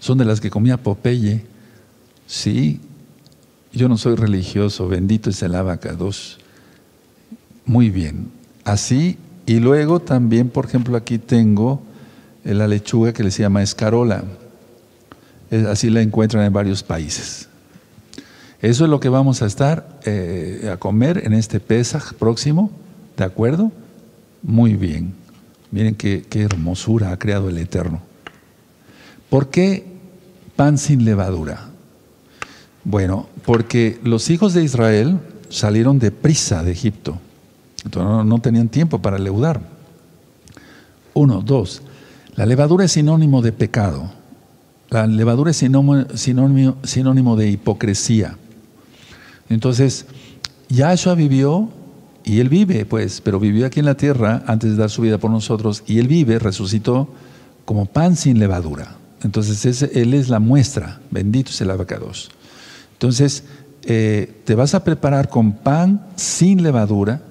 Son de las que comía Popeye. Sí. Yo no soy religioso. Bendito es el abacados. Muy bien. Así. Y luego también, por ejemplo, aquí tengo la lechuga que se llama escarola. Así la encuentran en varios países. Eso es lo que vamos a estar eh, a comer en este Pesaj próximo, ¿de acuerdo? Muy bien. Miren qué, qué hermosura ha creado el Eterno. ¿Por qué pan sin levadura? Bueno, porque los hijos de Israel salieron de prisa de Egipto. Entonces no, tenían tiempo para leudar. Uno, dos. La levadura es sinónimo de pecado. La levadura es sinónimo, de hipocresía. Entonces, Yahshua vivió y Él vive, pues, pero vivió aquí en la tierra antes de dar su vida por nosotros y Él vive, resucitó como pan sin levadura. Entonces, Él es la muestra, bendito es el abacados. Entonces, eh, te vas a preparar con pan sin levadura,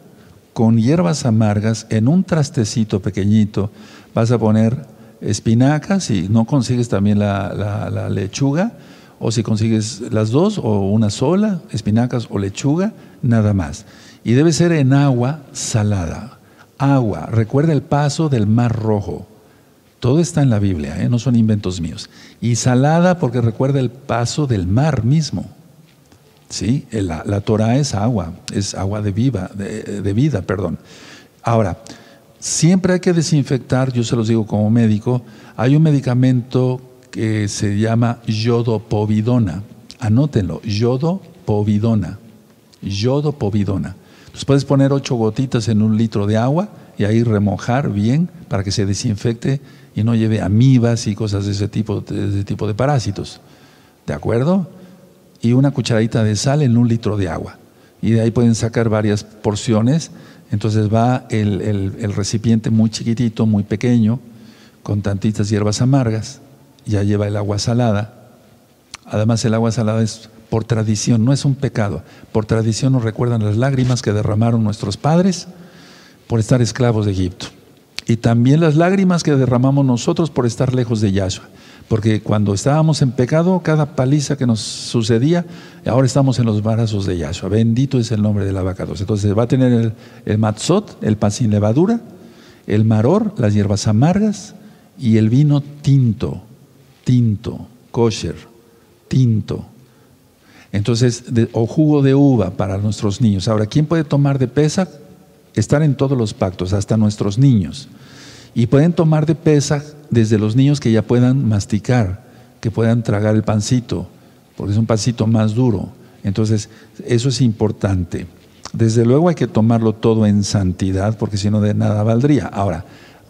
con hierbas amargas, en un trastecito pequeñito, vas a poner espinacas, y no consigues también la lechuga, o si consigues las dos o una sola, espinacas o lechuga, nada más. Y debe ser en agua salada. Agua, recuerda el paso del mar rojo. Todo está en la Biblia, ¿eh? no son inventos míos. Y salada porque recuerda el paso del mar mismo. ¿Sí? La, la Torah es agua, es agua de, viva, de, de vida, perdón. Ahora, siempre hay que desinfectar, yo se los digo como médico, hay un medicamento que se llama yodopovidona. Anótenlo, yodopovidona. Yodopovidona. Entonces puedes poner ocho gotitas en un litro de agua y ahí remojar bien para que se desinfecte y no lleve amibas y cosas de ese tipo de, ese tipo de parásitos. ¿De acuerdo? Y una cucharadita de sal en un litro de agua. Y de ahí pueden sacar varias porciones. Entonces va el, el recipiente muy chiquitito, muy pequeño, con tantitas hierbas amargas ya lleva el agua salada. Además el agua salada es por tradición, no es un pecado. Por tradición nos recuerdan las lágrimas que derramaron nuestros padres por estar esclavos de Egipto. Y también las lágrimas que derramamos nosotros por estar lejos de Yahshua. Porque cuando estábamos en pecado, cada paliza que nos sucedía, ahora estamos en los brazos de Yahshua. Bendito es el nombre de la vaca Entonces va a tener el, el matzot, el pan sin levadura, el maror, las hierbas amargas y el vino tinto tinto, kosher, tinto. Entonces, o jugo de uva para nuestros niños. Ahora, ¿quién puede tomar de pesa? Estar en todos los pactos, hasta nuestros niños. Y pueden tomar de pesa desde los niños que ya puedan masticar, que puedan tragar el pancito, porque es un pancito más duro. Entonces, eso es importante. Desde luego hay que tomarlo todo en santidad, porque si no de nada valdría. Ahora,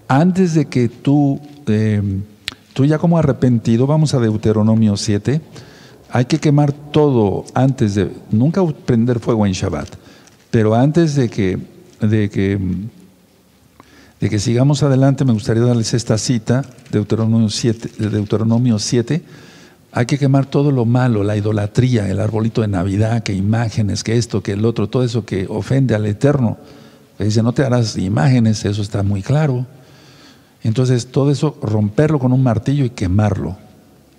antes de que tú... Eh, tú ya como arrepentido, vamos a Deuteronomio 7, hay que quemar todo antes de, nunca prender fuego en Shabbat, pero antes de que, de que, de que sigamos adelante, me gustaría darles esta cita, Deuteronomio 7, Deuteronomio 7 hay que quemar todo lo malo, la idolatría, el arbolito de Navidad, que imágenes, que esto, que el otro, todo eso que ofende al Eterno. dice, no te harás imágenes, eso está muy claro. Entonces, todo eso, romperlo con un martillo y quemarlo.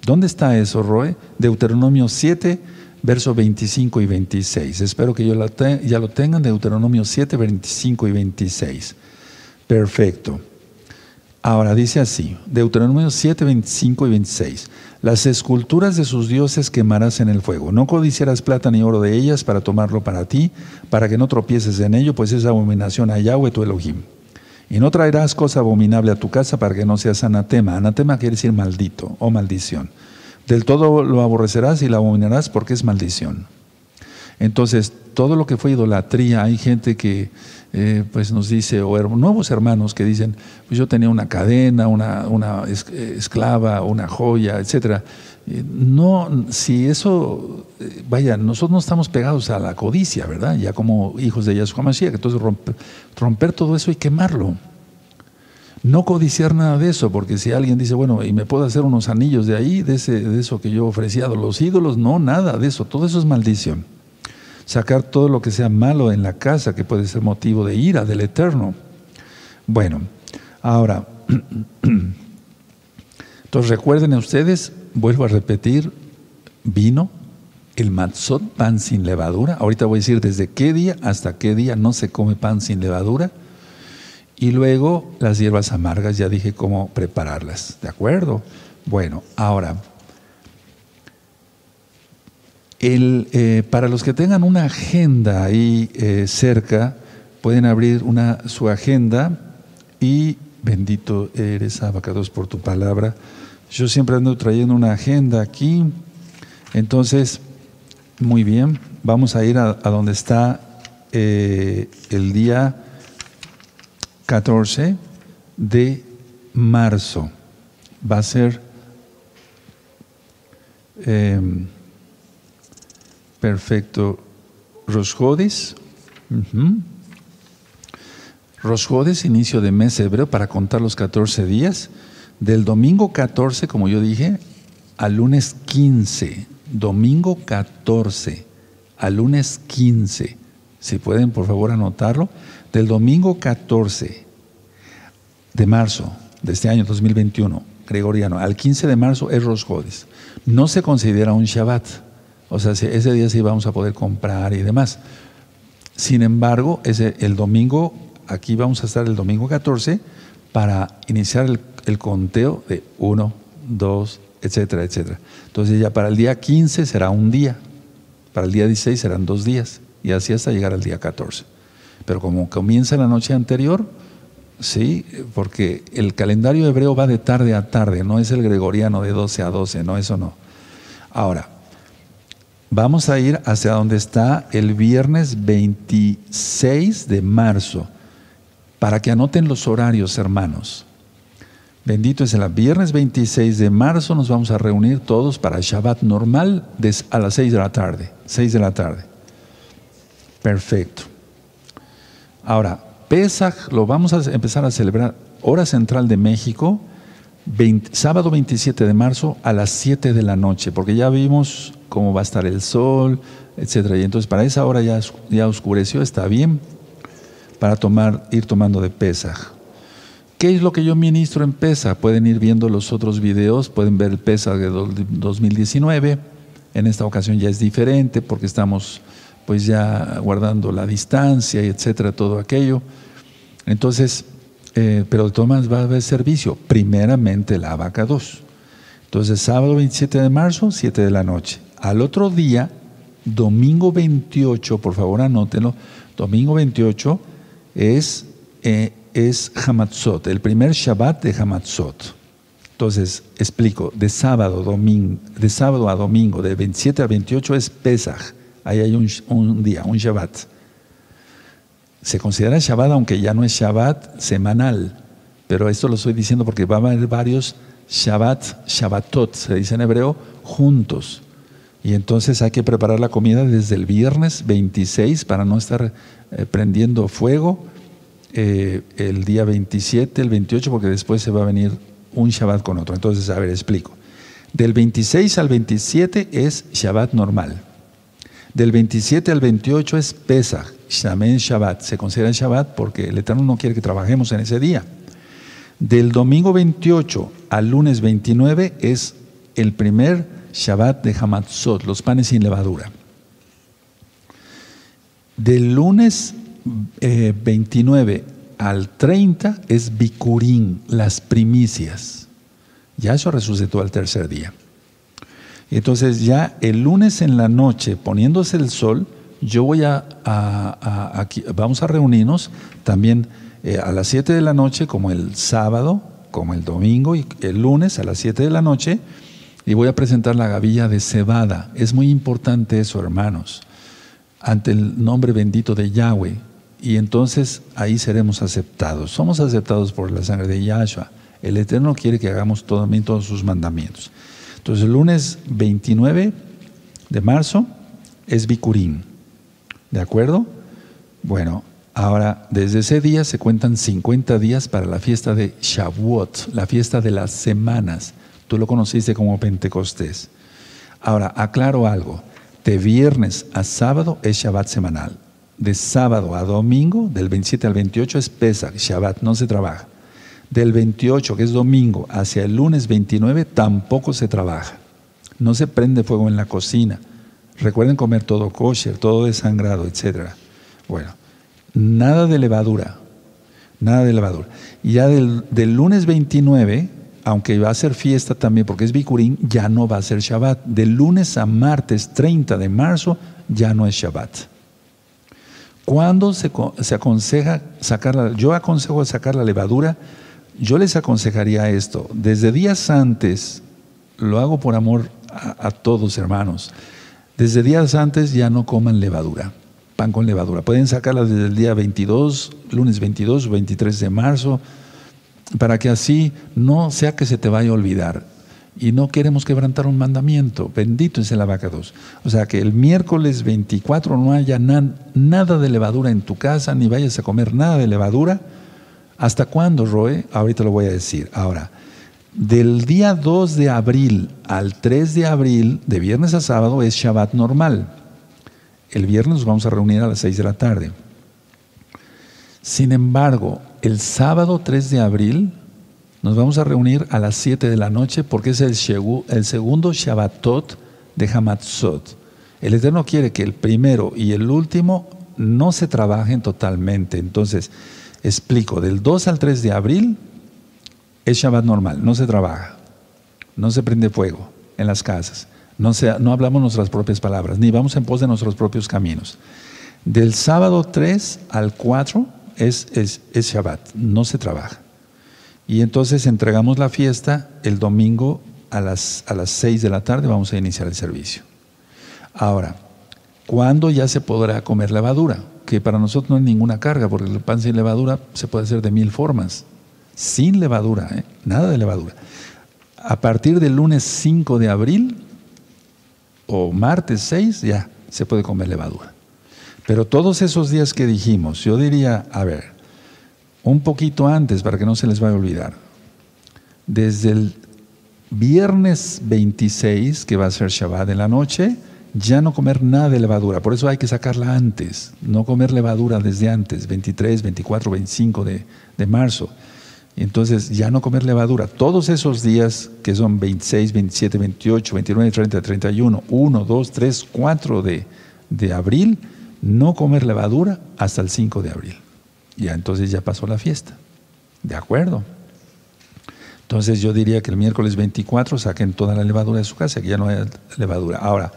¿Dónde está eso, Roe? Deuteronomio 7, versos 25 y 26. Espero que ya lo tengan, Deuteronomio 7, 25 y 26. Perfecto. Ahora dice así, Deuteronomio 7, 25 y 26. Las esculturas de sus dioses quemarás en el fuego. No codiciarás plata ni oro de ellas para tomarlo para ti, para que no tropieces en ello, pues es abominación a Yahweh tu Elohim. Y no traerás cosa abominable a tu casa para que no seas anatema. Anatema quiere decir maldito o maldición. Del todo lo aborrecerás y la abominarás porque es maldición. Entonces, todo lo que fue idolatría, hay gente que eh, pues nos dice, o nuevos hermanos que dicen, pues yo tenía una cadena, una, una eh, esclava, una joya, etcétera. No, si eso, eh, vaya, nosotros no estamos pegados a la codicia, ¿verdad? Ya como hijos de Yahshua Mashiach, entonces romper, romper todo eso y quemarlo. No codiciar nada de eso, porque si alguien dice, bueno, y me puedo hacer unos anillos de ahí, de, ese, de eso que yo ofrecía a los ídolos, no, nada de eso, todo eso es maldición sacar todo lo que sea malo en la casa, que puede ser motivo de ira del Eterno. Bueno, ahora, entonces recuerden ustedes, vuelvo a repetir, vino, el matzot, pan sin levadura. Ahorita voy a decir desde qué día hasta qué día no se come pan sin levadura. Y luego las hierbas amargas, ya dije cómo prepararlas, ¿de acuerdo? Bueno, ahora, el, eh, para los que tengan una agenda ahí eh, cerca, pueden abrir una, su agenda y bendito eres, abacados, por tu palabra. Yo siempre ando trayendo una agenda aquí. Entonces, muy bien, vamos a ir a, donde está eh, el día 14 de marzo. Va a ser... Perfecto. Rosjodes. Rosjodes, inicio de mes hebreo para contar los 14 días. Del domingo 14, como yo dije, al lunes 15. Domingo 14 al lunes 15. Si pueden, por favor, anotarlo. Del domingo 14 de marzo de este año 2021, gregoriano, al 15 de marzo es Rosjodes. No se considera un Shabbat o sea, ese día sí vamos a poder comprar y demás. Sin embargo, el domingo, aquí vamos a estar el domingo 14 para iniciar el, conteo de 1, 2, etcétera, etcétera. Entonces ya para el día 15 será un día, para el día 16 serán dos días y así hasta llegar al día 14. Pero como comienza la noche anterior, sí, porque el calendario hebreo va de tarde a tarde, no es el gregoriano de 12 a 12, no, eso no. Ahora, Vamos a ir hacia donde está el viernes 26 de marzo, para que anoten los horarios, hermanos. Bendito es el viernes 26 de marzo, nos vamos a reunir todos para Shabbat normal a las 6 de la tarde. 6 de la tarde. Perfecto. Ahora, Pesach lo vamos a empezar a celebrar, hora central de México, sábado 27 de marzo a las 7 de la noche, porque ya vimos cómo va a estar el sol, etcétera. Y entonces para esa hora ya, ya oscureció, está bien para tomar, ir tomando de Pesaj. ¿Qué es lo que yo ministro en Pesaj? Pueden ir viendo los otros videos, pueden ver el Pesaj de 2019. En esta ocasión ya es diferente porque estamos pues ya guardando la distancia y etcétera, todo aquello. Entonces, eh, pero de todas va a haber servicio. Primeramente la vaca 2. Entonces, sábado 27 de marzo, 7 de la noche. Al otro día, domingo 28, por favor anótenlo, domingo 28 es, eh, es Hamatzot, el primer Shabbat de Hamatzot. Entonces, explico, de sábado, domingo, de sábado a domingo, de 27 a 28 es Pesach. Ahí hay un, un día, un Shabbat. Se considera Shabbat, aunque ya no es Shabbat semanal, pero esto lo estoy diciendo porque va a haber varios Shabbat, Shabbatot, se dice en hebreo, juntos. Y entonces hay que preparar la comida desde el viernes 26 para no estar eh, prendiendo fuego eh, el día 27, el 28, porque después se va a venir un Shabbat con otro. Entonces, a ver, explico. Del 26 al 27 es Shabbat normal. Del 27 al 28 es Pesach, Shamen Shabbat. Se considera Shabbat porque el Eterno no quiere que trabajemos en ese día. Del domingo 28 al lunes 29 es el primer Shabbat de Hamatzot, los panes sin levadura. Del lunes 29 eh, al 30 es Bikurín, las primicias. Ya eso resucitó al tercer día. Entonces ya el lunes en la noche, poniéndose el sol, yo voy a, vamos a reunirnos también eh, a las 7 de la noche, como el sábado, como el domingo y el lunes a las 7 de la noche, y voy a presentar la gavilla de cebada. Es muy importante eso, hermanos, ante el nombre bendito de Yahweh. Y entonces ahí seremos aceptados. Somos aceptados por la sangre de Yahshua. El Eterno quiere que hagamos también todos sus mandamientos. Entonces el lunes 29 de marzo es Bikurim. ¿De acuerdo? Bueno, ahora desde ese día se cuentan 50 días para la fiesta de Shavuot, la fiesta de las semanas. Tú lo conociste como Pentecostés. Ahora, aclaro algo. De viernes a sábado es Shabbat semanal. De sábado a domingo, del 27 al 28 es Pesach, Shabbat, no se trabaja. Del 28, que es domingo, hacia el lunes 29 tampoco se trabaja. No se prende fuego en la cocina. Recuerden comer todo kosher, todo desangrado, etc. Bueno, nada de levadura. Nada de levadura. Ya del, lunes 29, aunque va a ser fiesta también porque es Bikurín, ya no va a ser Shabbat. Del lunes a martes 30 de marzo ya no es Shabbat. ¿Cuándo se, se aconseja sacar la, yo aconsejo sacar la levadura yo les aconsejaría esto, desde días antes, lo hago por amor a, todos hermanos, desde días antes ya no coman levadura, pan con levadura. Pueden sacarla desde el día 22, lunes 22 o 23 de marzo, para que así no sea que se te vaya a olvidar. Y no queremos quebrantar un mandamiento. Bendito es el abacados. O sea, que el miércoles 24 no haya nada de levadura en tu casa, ni vayas a comer nada de levadura ¿Hasta cuándo, Roe? Ahorita lo voy a decir. Ahora, del día 2 de abril al 3 de abril, de viernes a sábado, es Shabbat normal. El viernes nos vamos a reunir a las 6 de la tarde. Sin embargo, el sábado 3 de abril nos vamos a reunir a las 7 de la noche porque es el, segundo Shabbatot de Hamatzot. El Eterno quiere que el primero y el último no se trabajen totalmente. Entonces, Explico, del 2 al 3 de abril es Shabbat normal, no se trabaja, no se prende fuego en las casas, no, no hablamos nuestras propias palabras, ni vamos en pos de nuestros propios caminos. Del sábado 3 al 4 es, es, es Shabbat, no se trabaja. Y entonces entregamos la fiesta el domingo a las, a las 6 de la tarde, vamos a iniciar el servicio. Ahora, ¿cuándo ya se podrá comer levadura? que para nosotros no hay ninguna carga, porque el pan sin levadura se puede hacer de mil formas. Sin levadura, ¿eh? nada de levadura. A partir del lunes 5 de abril o martes 6 ya se puede comer levadura. Pero todos esos días que dijimos, yo diría, a ver, un poquito antes para que no se les vaya a olvidar. Desde el viernes 26, que va a ser Shabbat de la noche, ya no comer nada de levadura. Por eso hay que sacarla antes, no comer levadura desde antes, 23, 24, 25 de, de marzo. Entonces, ya no comer levadura. Todos esos días que son 26, 27, 28, 29, 30, 31, 1, 2, 3, 4 de, de abril, no comer levadura hasta el 5 de abril. Ya entonces ya pasó la fiesta. ¿De acuerdo? Entonces yo diría que el miércoles 24 saquen toda la levadura de su casa, que ya no hay levadura. Ahora,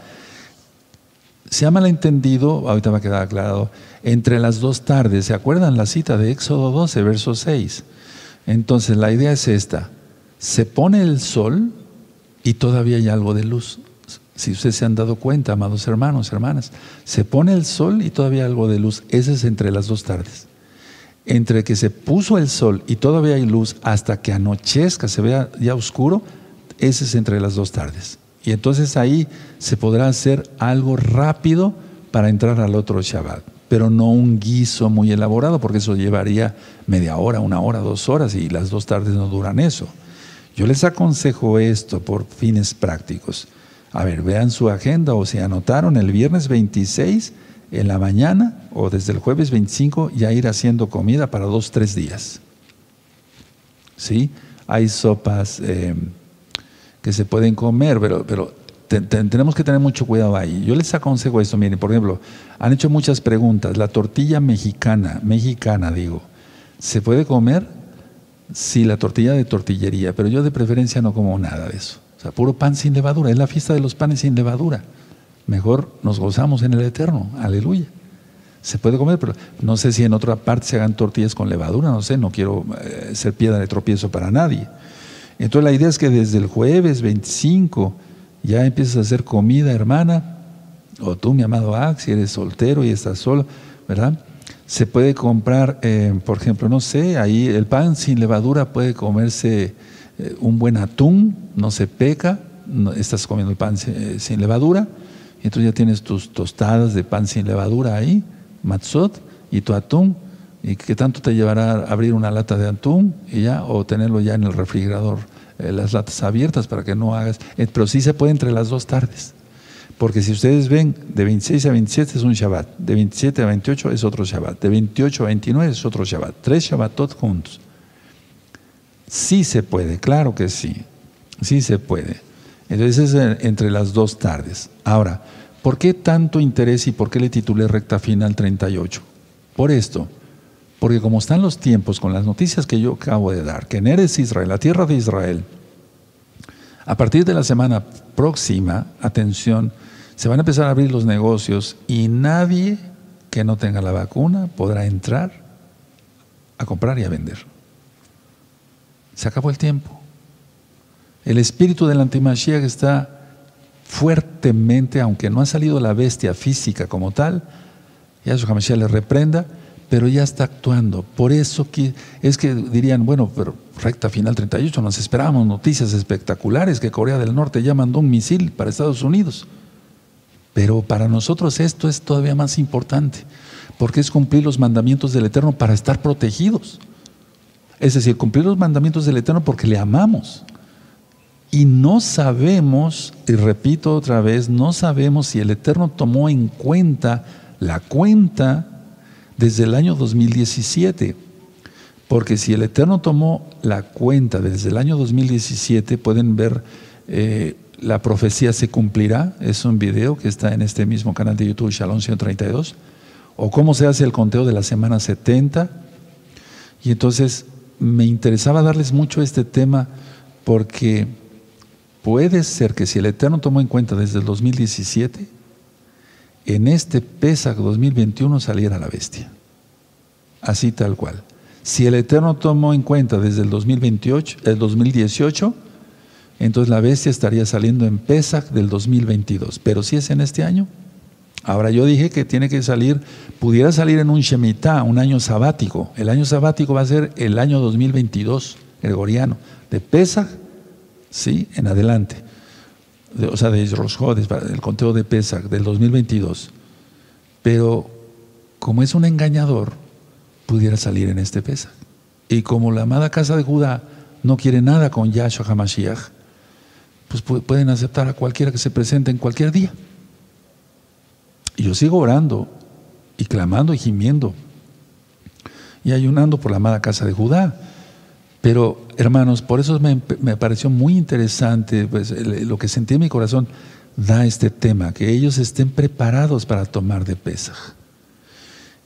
se ha malentendido, ahorita va a quedar aclarado, entre las dos tardes. ¿Se acuerdan la cita de Éxodo 12, verso 6? Entonces la idea es esta. Se pone el sol y todavía hay algo de luz. Si ustedes se han dado cuenta, amados hermanos, hermanas, se pone el sol y todavía algo de luz. Ese es entre las dos tardes. entre que se puso el sol y todavía hay luz hasta que anochezca, se vea ya oscuro, ese es entre las dos tardes. Y entonces ahí se podrá hacer algo rápido para entrar al otro Shabbat, pero no un guiso muy elaborado, porque eso llevaría media hora, una hora, dos horas, y las dos tardes no duran eso. Yo les aconsejo esto por fines prácticos. A ver, vean su agenda o se anotaron el viernes 26 en la mañana o desde el jueves 25 ya ir haciendo comida para dos, tres días. ¿Sí? Hay sopas eh, que se pueden comer, pero tenemos que tener mucho cuidado ahí. Yo les aconsejo esto, miren, por ejemplo, han hecho muchas preguntas. La tortilla mexicana, mexicana digo, ¿se puede comer? Sí, la tortilla de tortillería, pero yo de preferencia no como nada de eso. O sea, puro pan sin levadura. Es la fiesta de los panes sin levadura mejor nos gozamos en el Eterno. Aleluya. Se puede comer, pero no sé si en otra parte se hagan tortillas con levadura, no sé, no quiero eh, ser piedra de tropiezo para nadie. Entonces la idea es que desde el jueves 25 ya empiezas a hacer comida, hermana, o tú, mi amado Ax, si eres soltero y estás solo, ¿verdad? Se puede comprar, eh, por ejemplo, no sé, ahí el pan sin levadura puede comerse eh, un buen atún, no se peca, estás comiendo el pan sin levadura y entonces ya tienes tus tostadas de pan sin levadura ahí, matzot, y tu atún. ¿Y qué tanto te llevará abrir una lata de atún y ya, o tenerlo ya en el refrigerador, eh, las latas abiertas para que no hagas? Eh, pero sí se puede entre las dos tardes. Porque si ustedes ven, de 26 a 27 es un Shabbat, de 27 a 28 es otro Shabbat, de 28 a 29 es otro Shabbat, tres Shabbatot juntos. Sí se puede, claro que sí, sí se puede. Entonces es entre las dos tardes. Ahora, ¿por qué tanto interés y por qué le titulé recta final 38? Por esto, porque como están los tiempos con las noticias que yo acabo de dar, que en Eres Israel, la tierra de Israel, a partir de la semana próxima, atención, se van a empezar a abrir los negocios y nadie que no tenga la vacuna podrá entrar a comprar y a vender. Se acabó el tiempo. El espíritu del antimashiach está fuertemente, aunque no ha salido la bestia física como tal, Yahshua HaMashiach le reprenda, pero ya está actuando. Por eso es que dirían, bueno, pero recta final 38, nos esperábamos noticias espectaculares que Corea del Norte ya mandó un misil para Estados Unidos. Pero para nosotros esto es todavía más importante, porque es cumplir los mandamientos del Eterno para estar protegidos. Es decir, cumplir los mandamientos del Eterno porque le amamos. Y no sabemos, y repito otra vez, no sabemos si el Eterno tomó en cuenta la cuenta desde el año 2017. Porque si el Eterno tomó la cuenta desde el año 2017, pueden ver, eh, la profecía se cumplirá, es un video que está en este mismo canal de YouTube, Shalom 132, o cómo se hace el conteo de la semana 70. Y entonces me interesaba darles mucho este tema porque Puede ser que si el Eterno tomó en cuenta desde el 2017, en este Pesach 2021 saliera la bestia. Así tal cual. Si el Eterno tomó en cuenta desde el 2028, el 2018, entonces la bestia estaría saliendo en Pesach del 2022. Pero si es en este año, ahora yo dije que tiene que salir, pudiera salir en un Shemitah, un año sabático. El año sabático va a ser el año 2022, gregoriano, de Pesach ¿sí? En adelante. o sea, de Rosjodes, el conteo de Pesach del 2022. Pero como es un engañador, pudiera salir en este Pesach. Y como la amada casa de Judá no quiere nada con Yahshua HaMashiach, pues pueden aceptar a cualquiera que se presente en cualquier día. Y yo sigo orando y clamando y gimiendo y ayunando por la amada casa de Judá. Pero, hermanos, por eso me, pareció muy interesante, pues, lo que sentí en mi corazón da este tema, que ellos estén preparados para tomar de Pesaj.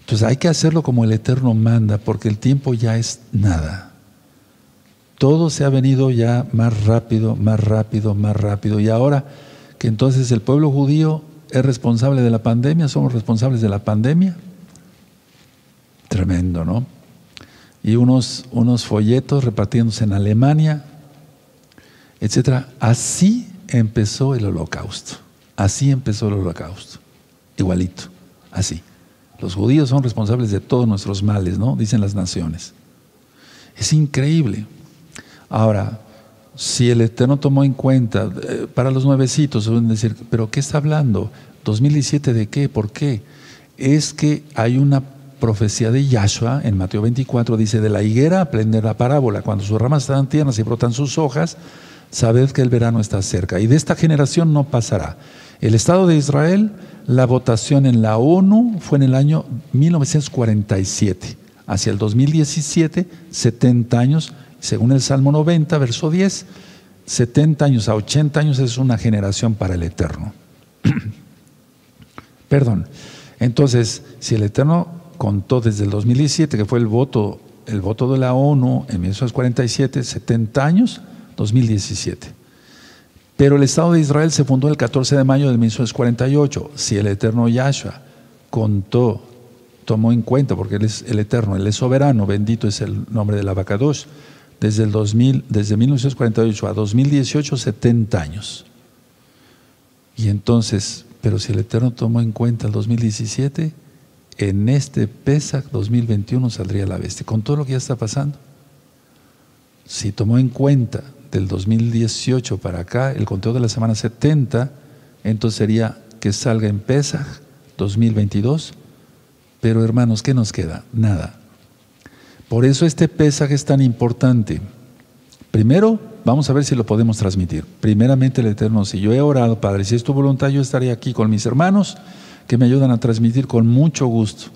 Entonces hay que hacerlo como el Eterno manda, porque el tiempo ya es nada. Todo se ha venido ya más rápido, más rápido, más rápido. Y ahora que entonces el pueblo judío es responsable de la pandemia, somos responsables de la pandemia. Tremendo, ¿no? y unos, unos folletos repartiéndose en Alemania, etc. Así empezó el holocausto. Así empezó el holocausto. Igualito, así. Los judíos son responsables de todos nuestros males, ¿no? Dicen las naciones. Es increíble. Ahora, si el Eterno tomó en cuenta, eh, para los nuevecitos, suelen decir, ¿pero qué está hablando? ¿2017 de qué? ¿Por qué? Es que hay una profecía de Yahshua en Mateo 24, dice, de la higuera aprender la parábola, cuando sus ramas están tiernas y brotan sus hojas, sabed que el verano está cerca. Y de esta generación no pasará. El Estado de Israel, la votación en la ONU fue en el año 1947. Hacia el 2017, 70 años según el Salmo 90, verso 10, 70 años a 80 años es una generación para el Eterno. Perdón. Entonces, si el Eterno contó desde el 2017, que fue el voto, el voto de la ONU en 1947, 70 años, 2017. Pero el Estado de Israel se fundó el 14 de mayo de 1948. Si el Eterno Yahshua contó, tomó en cuenta, porque Él es el Eterno, Él es soberano, bendito es el nombre del Abacadosh, desde, el 2000, desde 1948 a 2018, 70 años. Y entonces, pero si el Eterno tomó en cuenta el 2017, en este Pesach 2021 saldría la bestia, con todo lo que ya está pasando. Si tomó en cuenta del 2018 para acá el conteo de la semana 70, entonces sería que salga en Pesach 2022. Pero hermanos, ¿qué nos queda? Nada. Por eso este pesaje es tan importante. Primero, vamos a ver si lo podemos transmitir. Primeramente, el Eterno, si yo he orado, Padre, si es tu voluntad, yo estaré aquí con mis hermanos que me ayudan a transmitir con mucho gusto.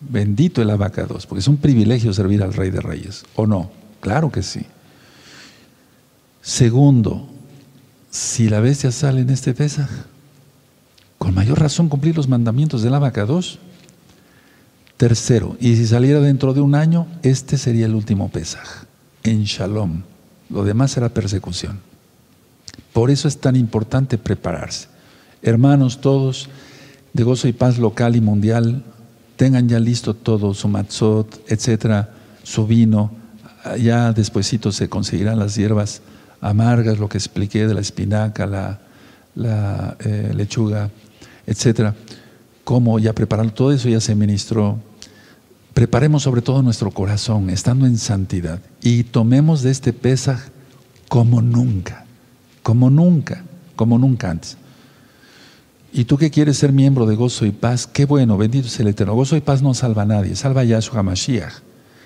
Bendito el abacados, porque es un privilegio servir al Rey de Reyes, ¿o no? Claro que sí. Segundo, si la bestia sale en este pesaje, con mayor razón cumplir los mandamientos del abacados. Tercero, y si saliera dentro de un año, este sería el último Pesaj, en Shalom. Lo demás será persecución. Por eso es tan importante prepararse. Hermanos todos, de gozo y paz local y mundial, tengan ya listo todo, su matzot, etcétera, su vino. Ya despuesito se conseguirán las hierbas amargas, lo que expliqué de la espinaca, la, eh, lechuga, etcétera. Cómo ya prepararon todo eso, ya se ministró Preparemos sobre todo nuestro corazón, estando en santidad, y tomemos de este Pesaj como nunca, como nunca, como nunca antes. Y tú que quieres ser miembro de Gozo y Paz, qué bueno, bendito es el Eterno. Gozo y Paz no salva a nadie, salva a Yahshua Mashiach.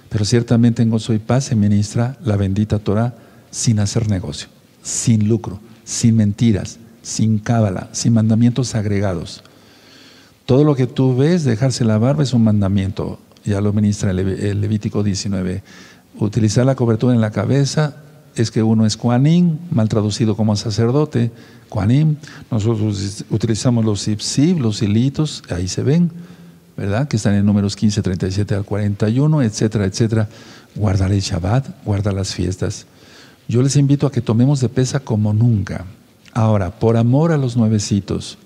Pero ciertamente en Gozo y Paz se ministra la bendita Torah sin hacer negocio, sin lucro, sin mentiras, sin cábala, sin mandamientos agregados. Todo lo que tú ves, dejarse la barba es un mandamiento ya lo ministra el Levítico 19. Utilizar la cobertura en la cabeza es que uno es Kuanim, mal traducido como sacerdote, Kuanim. Nosotros utilizamos los ipsib, los hilitos, ahí se ven, ¿verdad? Que están en números 15, 37 al 41, etcétera, etcétera. Guardar el Shabbat, guardar las fiestas. Yo les invito a que tomemos de pesa como nunca. Ahora, por amor a los nuevecitos,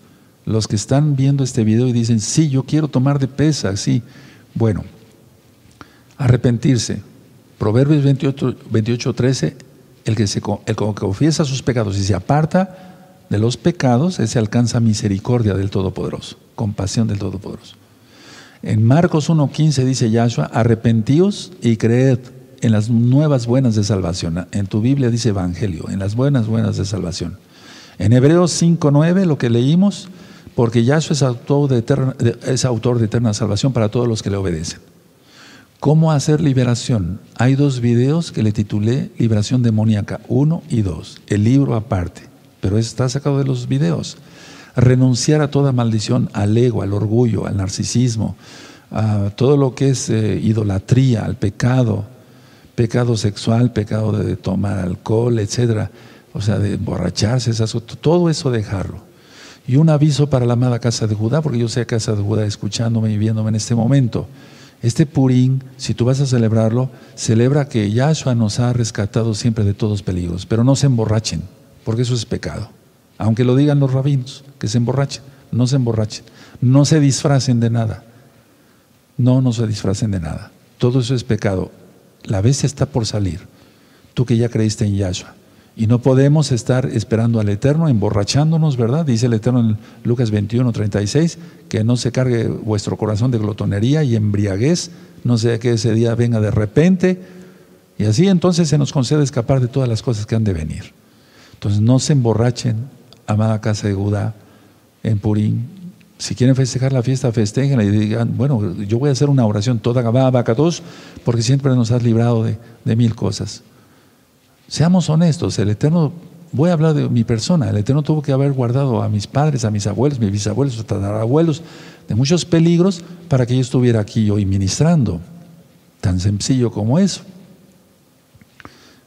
los que están viendo este video y dicen, sí, yo quiero tomar de pesa, sí. Bueno, arrepentirse. Proverbios 28, 13, el que, se, el que confiesa sus pecados y se aparta de los pecados, ese alcanza misericordia del Todopoderoso, compasión del Todopoderoso. En Marcos 1.15 dice Yahshua, arrepentíos y creed en las nuevas buenas de salvación. En tu Biblia dice Evangelio, en las buenas buenas de salvación. En Hebreos 5.9, lo que leímos, porque Yahshua es autor de, eterna, es autor de eterna salvación para todos los que le obedecen. ¿Cómo hacer liberación? Hay dos videos que le titulé Liberación demoníaca, uno y dos, el libro aparte, pero está sacado de los videos. Renunciar a toda maldición, al ego, al orgullo, al narcisismo, a todo lo que es eh, idolatría, al pecado, pecado sexual, pecado de tomar alcohol, etcétera, o sea, de emborracharse, todo eso dejarlo. Y un aviso para la amada casa de Judá, porque yo sé casa de Judá escuchándome y viéndome en este momento. Este Purín, si tú vas a celebrarlo, celebra que Yahshua nos ha rescatado siempre de todos peligros, pero no se emborrachen, porque eso es pecado. Aunque lo digan los rabinos, que se emborrachen, no se emborrachen, no se disfracen de nada. No, no se disfracen de nada. Todo eso es pecado. La bestia está por salir. Tú que ya creíste en Yahshua Y no podemos estar esperando al Eterno, emborrachándonos, ¿verdad? Dice el Eterno en Lucas 21, 36, que no se cargue vuestro corazón de glotonería y embriaguez, no sea que ese día venga de repente. Y así entonces se nos concede escapar de todas las cosas que han de venir. Entonces no se emborrachen, amada casa de Judá, en Purín. Si quieren festejar la fiesta, festejenla y digan, bueno, yo voy a hacer una oración toda dos, porque siempre nos has librado de mil cosas. Seamos honestos, el Eterno, voy a hablar de mi persona, el Eterno tuvo que haber guardado a mis padres, a mis abuelos, mis bisabuelos, a abuelos, de muchos peligros para que yo estuviera aquí hoy ministrando. Tan sencillo como eso.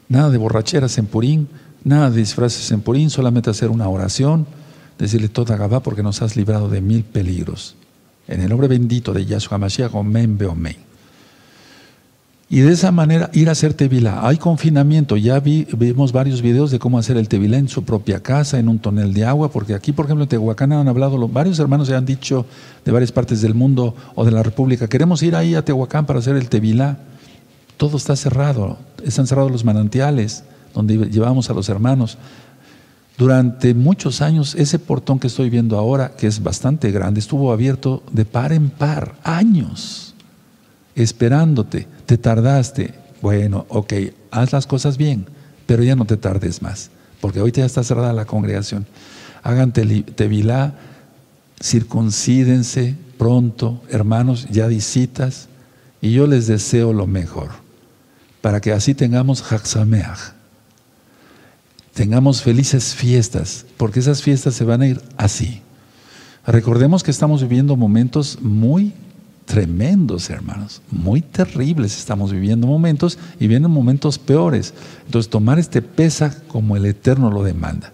Nada de borracheras en Purín, nada de disfraces en Purín, solamente hacer una oración, decirle toda Gabá porque nos has librado de mil peligros. En el nombre bendito de Yahshua Mashiach, Omen Beomen. Y de esa manera ir a hacer tevilá. Hay confinamiento, ya vi, vimos varios videos de cómo hacer el tevilá en su propia casa, en un tonel de agua, porque aquí, por ejemplo, en Tehuacán han hablado, varios hermanos se han dicho de varias partes del mundo o de la República, queremos ir ahí a Tehuacán para hacer el tevilá. Todo está cerrado, están cerrados los manantiales donde llevamos a los hermanos. Durante muchos años, ese portón que estoy viendo ahora, que es bastante grande, estuvo abierto de par en par, años, esperándote te tardaste, bueno, ok, haz las cosas bien, pero ya no te tardes más, porque ahorita ya está cerrada la congregación. Hagan tevilá, circuncídense pronto, hermanos, ya visitas, y yo les deseo lo mejor, para que así tengamos Haxameach, tengamos felices fiestas, porque esas fiestas se van a ir así. Recordemos que estamos viviendo momentos muy tremendos, hermanos, muy terribles. Estamos viviendo momentos y vienen momentos peores. Entonces, tomar este pesa como el Eterno lo demanda.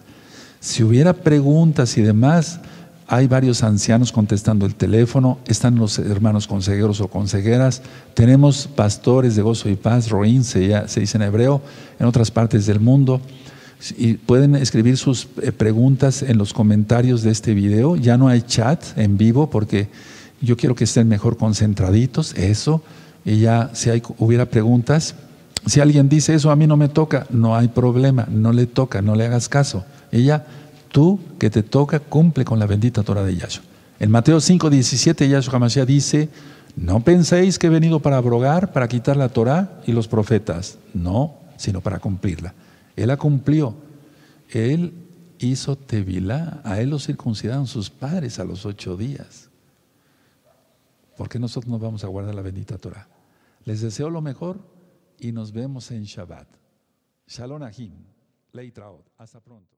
Si hubiera preguntas y demás, hay varios ancianos contestando el teléfono, están los hermanos consejeros o consejeras, tenemos pastores de gozo y paz, Roín se, se dice en hebreo, en otras partes del mundo. Y pueden escribir sus eh, preguntas en los comentarios de este video. Ya no hay chat en vivo porque yo quiero que estén mejor concentraditos, eso, y ya si hay, hubiera preguntas, si alguien dice eso a mí no me toca, no hay problema, no le toca, no le hagas caso. Ella, tú que te toca, cumple con la bendita Torah de Yahshua. En Mateo 5, 17, Yahshua dice, no penséis que he venido para abrogar, para quitar la Torah y los profetas. No, sino para cumplirla. Él la cumplió. Él hizo Tevilá, a él lo circuncidaron sus padres a los ocho días. ¿Por qué nosotros nos vamos a guardar la bendita Torah? Les deseo lo mejor y nos vemos en Shabbat. Shalom Ahim. Leitraot. Hasta pronto.